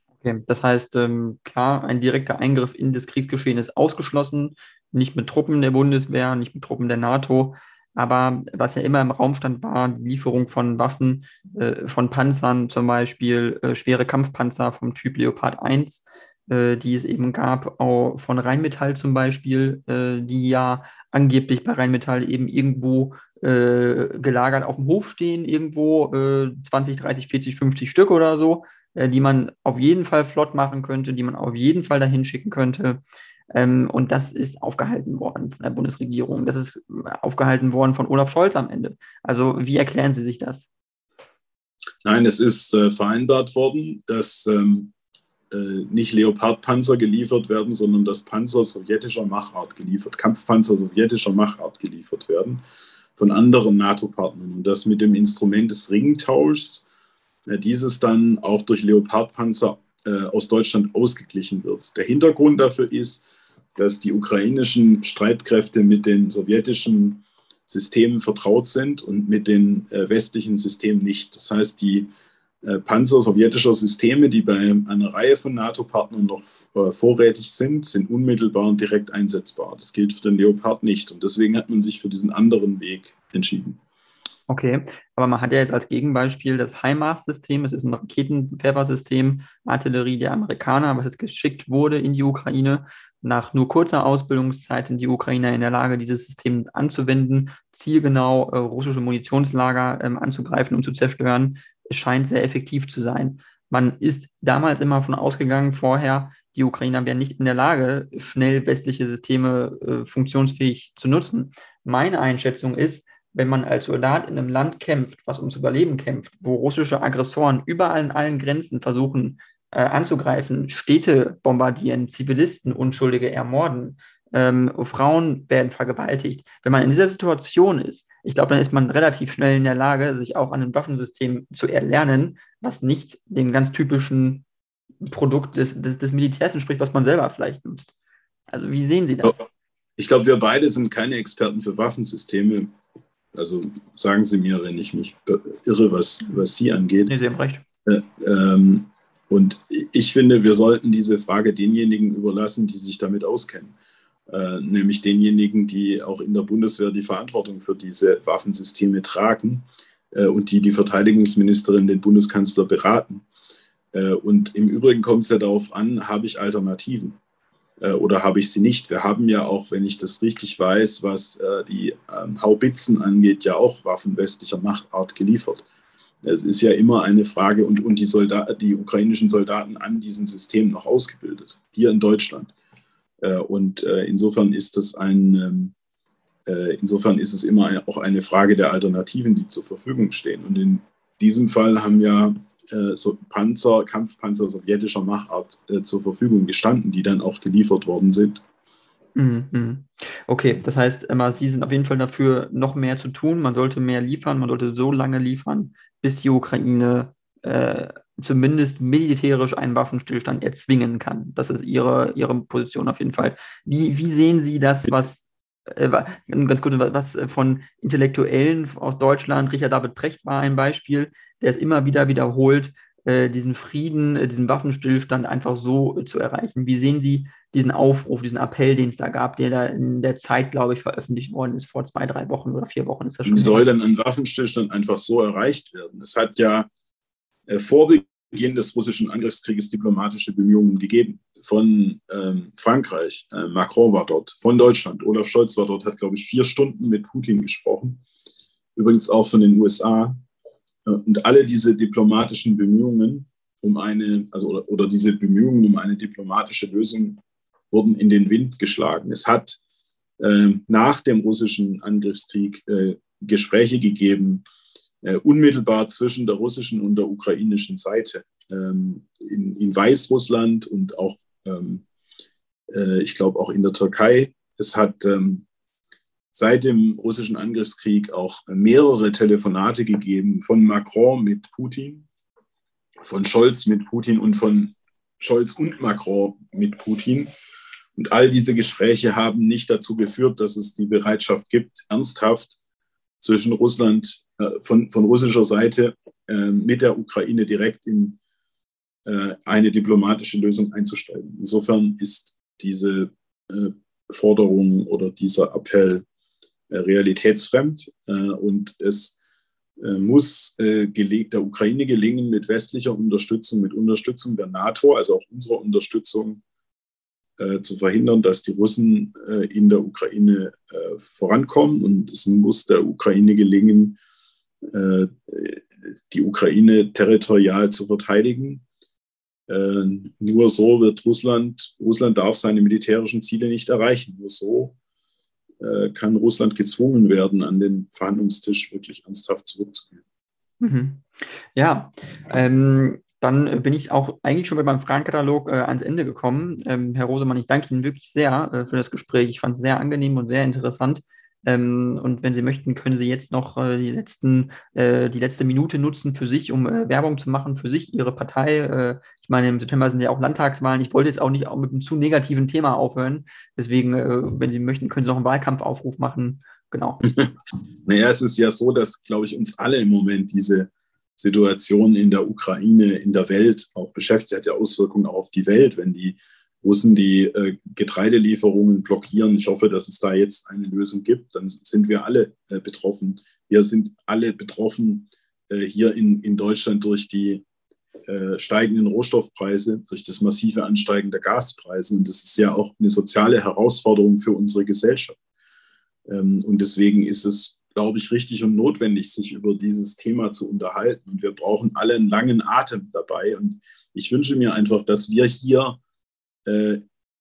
Okay, das heißt, ähm, klar, ein direkter Eingriff in das Kriegsgeschehen ist ausgeschlossen nicht mit Truppen der Bundeswehr, nicht mit Truppen der NATO. Aber was ja immer im Raum stand, war die Lieferung von Waffen, äh, von Panzern, zum Beispiel äh, schwere Kampfpanzer vom Typ Leopard 1, äh, die es eben gab, auch von Rheinmetall zum Beispiel, äh, die ja angeblich bei Rheinmetall eben irgendwo äh, gelagert auf dem Hof stehen, irgendwo 20, 30, 40, 50 Stück oder so, äh, die man auf jeden Fall flott machen könnte, die man auf jeden Fall dahin schicken könnte. Ähm, und das ist aufgehalten worden von der Bundesregierung. Das ist aufgehalten worden von Olaf Scholz am Ende. Also wie erklären Sie sich das? Nein, es ist äh, vereinbart worden, dass ähm, äh, nicht Leopardpanzer geliefert werden, sondern dass Panzer sowjetischer Machart geliefert, Kampfpanzer sowjetischer Machart geliefert werden von anderen NATO-Partnern. Und das mit dem Instrument des Ringtauschs, äh, dieses dann auch durch Leopardpanzer äh, aus Deutschland ausgeglichen wird. Der Hintergrund dafür ist, dass die ukrainischen Streitkräfte mit den sowjetischen Systemen vertraut sind und mit den äh, westlichen Systemen nicht. Das heißt, die äh, Panzer sowjetischer Systeme, die bei einer Reihe von NATO-Partnern noch äh, vorrätig sind, sind unmittelbar und direkt einsetzbar. Das gilt für den Leopard nicht. Und deswegen hat man sich für diesen anderen Weg entschieden. Okay, aber man hat ja jetzt als Gegenbeispiel das HIMARS-System. Es ist ein Raketenwerfersystem, Artillerie der Amerikaner, was jetzt geschickt wurde in die Ukraine. Nach nur kurzer Ausbildungszeit sind die Ukrainer in der Lage, dieses System anzuwenden, zielgenau äh, russische Munitionslager ähm, anzugreifen und zu zerstören. Es scheint sehr effektiv zu sein. Man ist damals immer von ausgegangen, vorher, die Ukrainer wären nicht in der Lage, schnell westliche Systeme äh, funktionsfähig zu nutzen. Meine Einschätzung ist, wenn man als Soldat in einem Land kämpft, was ums Überleben kämpft, wo russische Aggressoren überall in allen Grenzen versuchen äh, anzugreifen, Städte bombardieren, Zivilisten, Unschuldige ermorden, ähm, Frauen werden vergewaltigt. Wenn man in dieser Situation ist, ich glaube, dann ist man relativ schnell in der Lage, sich auch an einem Waffensystem zu erlernen, was nicht dem ganz typischen Produkt des, des, des Militärs entspricht, was man selber vielleicht nutzt. Also wie sehen Sie das? Ich glaube, wir beide sind keine Experten für Waffensysteme. Also sagen Sie mir, wenn ich mich irre, was, was Sie angeht. Nee, Sie haben recht. Äh, ähm, und ich finde, wir sollten diese Frage denjenigen überlassen, die sich damit auskennen. Äh, nämlich denjenigen, die auch in der Bundeswehr die Verantwortung für diese Waffensysteme tragen äh, und die die Verteidigungsministerin, den Bundeskanzler beraten. Äh, und im Übrigen kommt es ja darauf an, habe ich Alternativen? Äh, oder habe ich sie nicht? Wir haben ja auch, wenn ich das richtig weiß, was äh, die ähm, Haubitzen angeht, ja auch Waffen westlicher Machtart geliefert. Es ist ja immer eine Frage und, und die, Soldat, die ukrainischen Soldaten an diesen Systemen noch ausgebildet, hier in Deutschland. Äh, und insofern ist das ein, ähm, äh, insofern ist es immer auch eine Frage der Alternativen, die zur Verfügung stehen. Und in diesem Fall haben ja so Panzer, Kampfpanzer sowjetischer Machart äh, zur Verfügung gestanden, die dann auch geliefert worden sind. Mhm, mhm. Okay, das heißt, Emma, Sie sind auf jeden Fall dafür, noch mehr zu tun. Man sollte mehr liefern, man sollte so lange liefern, bis die Ukraine äh, zumindest militärisch einen Waffenstillstand erzwingen kann. Das ist Ihre, Ihre Position auf jeden Fall. Wie, wie sehen Sie das, was äh, ganz gut, was von Intellektuellen aus Deutschland, Richard David Precht war ein Beispiel, der es immer wieder wiederholt, äh, diesen Frieden, äh, diesen Waffenstillstand einfach so zu erreichen. Wie sehen Sie diesen Aufruf, diesen Appell, den es da gab, der da in der Zeit, glaube ich, veröffentlicht worden ist, vor zwei, drei Wochen oder vier Wochen ist das schon. Wie soll denn ein Waffenstillstand einfach so erreicht werden? Es hat ja äh, vor Beginn des russischen Angriffskrieges diplomatische Bemühungen gegeben. Von ähm, Frankreich, äh, Macron war dort, von Deutschland, Olaf Scholz war dort, hat, glaube ich, vier Stunden mit Putin gesprochen. Übrigens auch von den USA. Äh, und alle diese diplomatischen Bemühungen um eine, also oder, oder diese Bemühungen um eine diplomatische Lösung wurden in den Wind geschlagen. Es hat äh, nach dem russischen Angriffskrieg äh, Gespräche gegeben, äh, unmittelbar zwischen der russischen und der ukrainischen Seite ähm, in, in, Weißrussland und auch, ähm, äh, ich glaube, auch in der Türkei. Es hat ähm, seit dem russischen Angriffskrieg auch mehrere Telefonate gegeben von Macron mit Putin, von Scholz mit Putin und von Scholz und Macron mit Putin. Und all diese Gespräche haben nicht dazu geführt, dass es die Bereitschaft gibt, ernsthaft zwischen Russland, von, von russischer Seite äh, mit der Ukraine direkt in äh, eine diplomatische Lösung einzusteigen. Insofern ist diese äh, Forderung oder dieser Appell äh, realitätsfremd äh, und es muss der Ukraine gelingen, mit westlicher Unterstützung, mit Unterstützung der NATO, also auch unserer Unterstützung, äh, zu verhindern, dass die Russen äh, in der Ukraine äh, vorankommen. Und es muss der Ukraine gelingen, äh, die Ukraine territorial zu verteidigen. Äh, nur so wird Russland, Russland darf seine militärischen Ziele nicht erreichen. Nur so äh, kann Russland gezwungen werden, an den Verhandlungstisch wirklich ernsthaft zurückzugehen. Mhm. Ja, ähm, dann bin ich auch eigentlich schon mit meinem Fragenkatalog äh, ans Ende gekommen. Ähm, Herr Rosemann, ich danke Ihnen wirklich sehr äh, für das Gespräch. Ich fand es sehr angenehm und sehr interessant. Ähm, und wenn Sie möchten, können Sie jetzt noch äh, die, letzten, äh, die letzte Minute nutzen für sich, um äh, Werbung zu machen für sich, Ihre Partei. Äh, ich meine, im September sind ja auch Landtagswahlen. Ich wollte jetzt auch nicht auch mit einem zu negativen Thema aufhören. Deswegen, wenn Sie möchten, können Sie noch einen Wahlkampfaufruf machen. Genau. <laughs> naja, es ist ja so, dass, glaube ich, uns alle im Moment diese Situation in der Ukraine, in der Welt auch beschäftigt, hat ja Auswirkungen auf die Welt, wenn die Russen die äh, Getreidelieferungen blockieren. Ich hoffe, dass es da jetzt eine Lösung gibt. Dann sind wir alle äh, betroffen. Wir sind alle betroffen äh, hier in, Deutschland durch die steigenden Rohstoffpreise, durch das massive Ansteigen der Gaspreise. Und das ist ja auch eine soziale Herausforderung für unsere Gesellschaft. Ähm, und deswegen ist es glaube ich, richtig und notwendig, sich über dieses Thema zu unterhalten. Und wir brauchen alle einen langen Atem dabei. Und ich wünsche mir einfach, dass wir hier äh,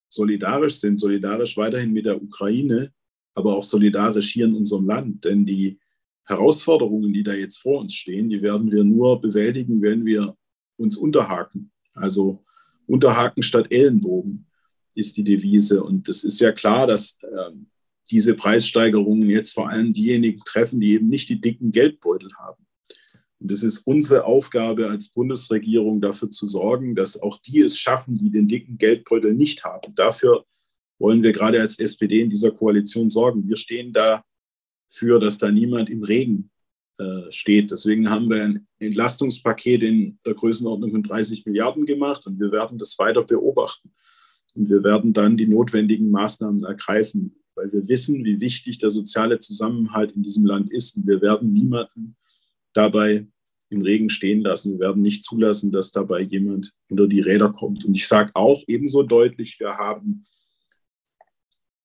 solidarisch sind, solidarisch weiterhin mit der Ukraine, aber auch solidarisch hier in unserem Land. Denn die Herausforderungen, die da jetzt vor uns stehen, die werden wir nur bewältigen, wenn wir uns unterhaken. Also unterhaken statt Ellenbogen ist die Devise. Und es ist ja klar, dass ähm, diese Preissteigerungen jetzt vor allem diejenigen treffen, die eben nicht die dicken Geldbeutel haben. Und es ist unsere Aufgabe als Bundesregierung dafür zu sorgen, dass auch die es schaffen, die den dicken Geldbeutel nicht haben. Dafür wollen wir gerade als SPD in dieser Koalition sorgen. Wir stehen dafür, dass da niemand im Regen äh, steht. Deswegen haben wir ein Entlastungspaket in der Größenordnung von 30 Milliarden gemacht und wir werden das weiter beobachten. Und wir werden dann die notwendigen Maßnahmen ergreifen weil wir wissen, wie wichtig der soziale Zusammenhalt in diesem Land ist. Und wir werden niemanden dabei im Regen stehen lassen. Wir werden nicht zulassen, dass dabei jemand unter die Räder kommt. Und ich sage auch ebenso deutlich, wir haben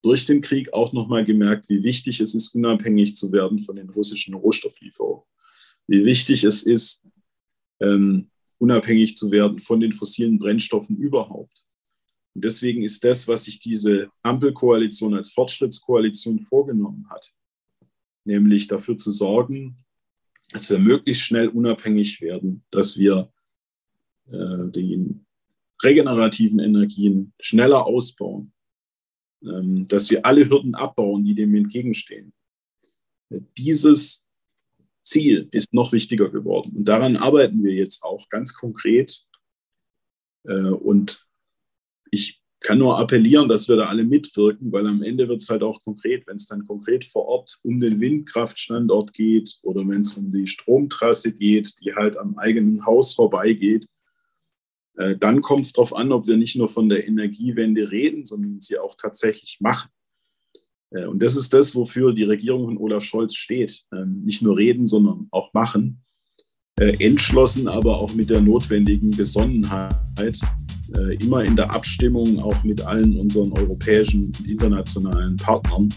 durch den Krieg auch nochmal gemerkt, wie wichtig es ist, unabhängig zu werden von den russischen Rohstofflieferungen. Wie wichtig es ist, ähm, unabhängig zu werden von den fossilen Brennstoffen überhaupt. Und deswegen ist das, was sich diese Ampelkoalition als Fortschrittskoalition vorgenommen hat, nämlich dafür zu sorgen, dass wir möglichst schnell unabhängig werden, dass wir äh, die regenerativen Energien schneller ausbauen, ähm, dass wir alle Hürden abbauen, die dem entgegenstehen. Dieses Ziel ist noch wichtiger geworden. Und daran arbeiten wir jetzt auch ganz konkret. Äh, und ich kann nur appellieren, dass wir da alle mitwirken, weil am Ende wird es halt auch konkret, wenn es dann konkret vor Ort um den Windkraftstandort geht oder wenn es um die Stromtrasse geht, die halt am eigenen Haus vorbeigeht, äh, dann kommt es darauf an, ob wir nicht nur von der Energiewende reden, sondern sie auch tatsächlich machen. Äh, und das ist das, wofür die Regierung von Olaf Scholz steht. Ähm, nicht nur reden, sondern auch machen. Äh, entschlossen, aber auch mit der notwendigen Besonnenheit, immer in der Abstimmung auch mit allen unseren europäischen und internationalen Partnern.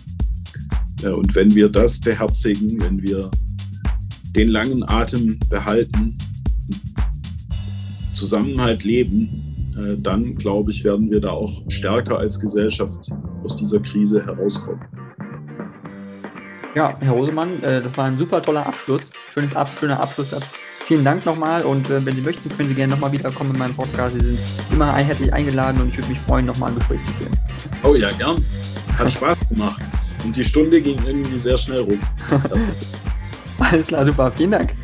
Und wenn wir das beherzigen, wenn wir den langen Atem behalten, Zusammenhalt leben, äh, dann glaube ich, werden wir da auch stärker als Gesellschaft aus dieser Krise herauskommen. Ja, Herr Rosemann, äh, das war ein super toller Abschluss. Schönes Ab schöner Abschlusssatz. Vielen Dank nochmal und äh, wenn Sie möchten, können Sie gerne nochmal wiederkommen in meinem Podcast. Sie sind immer herzlich eingeladen und ich würde mich freuen, nochmal ein Gespräch zu führen. Oh ja, gern. Hat Spaß gemacht. Und die Stunde ging irgendwie sehr schnell rum. <laughs> <laughs> Alles klar, super. Vielen Dank.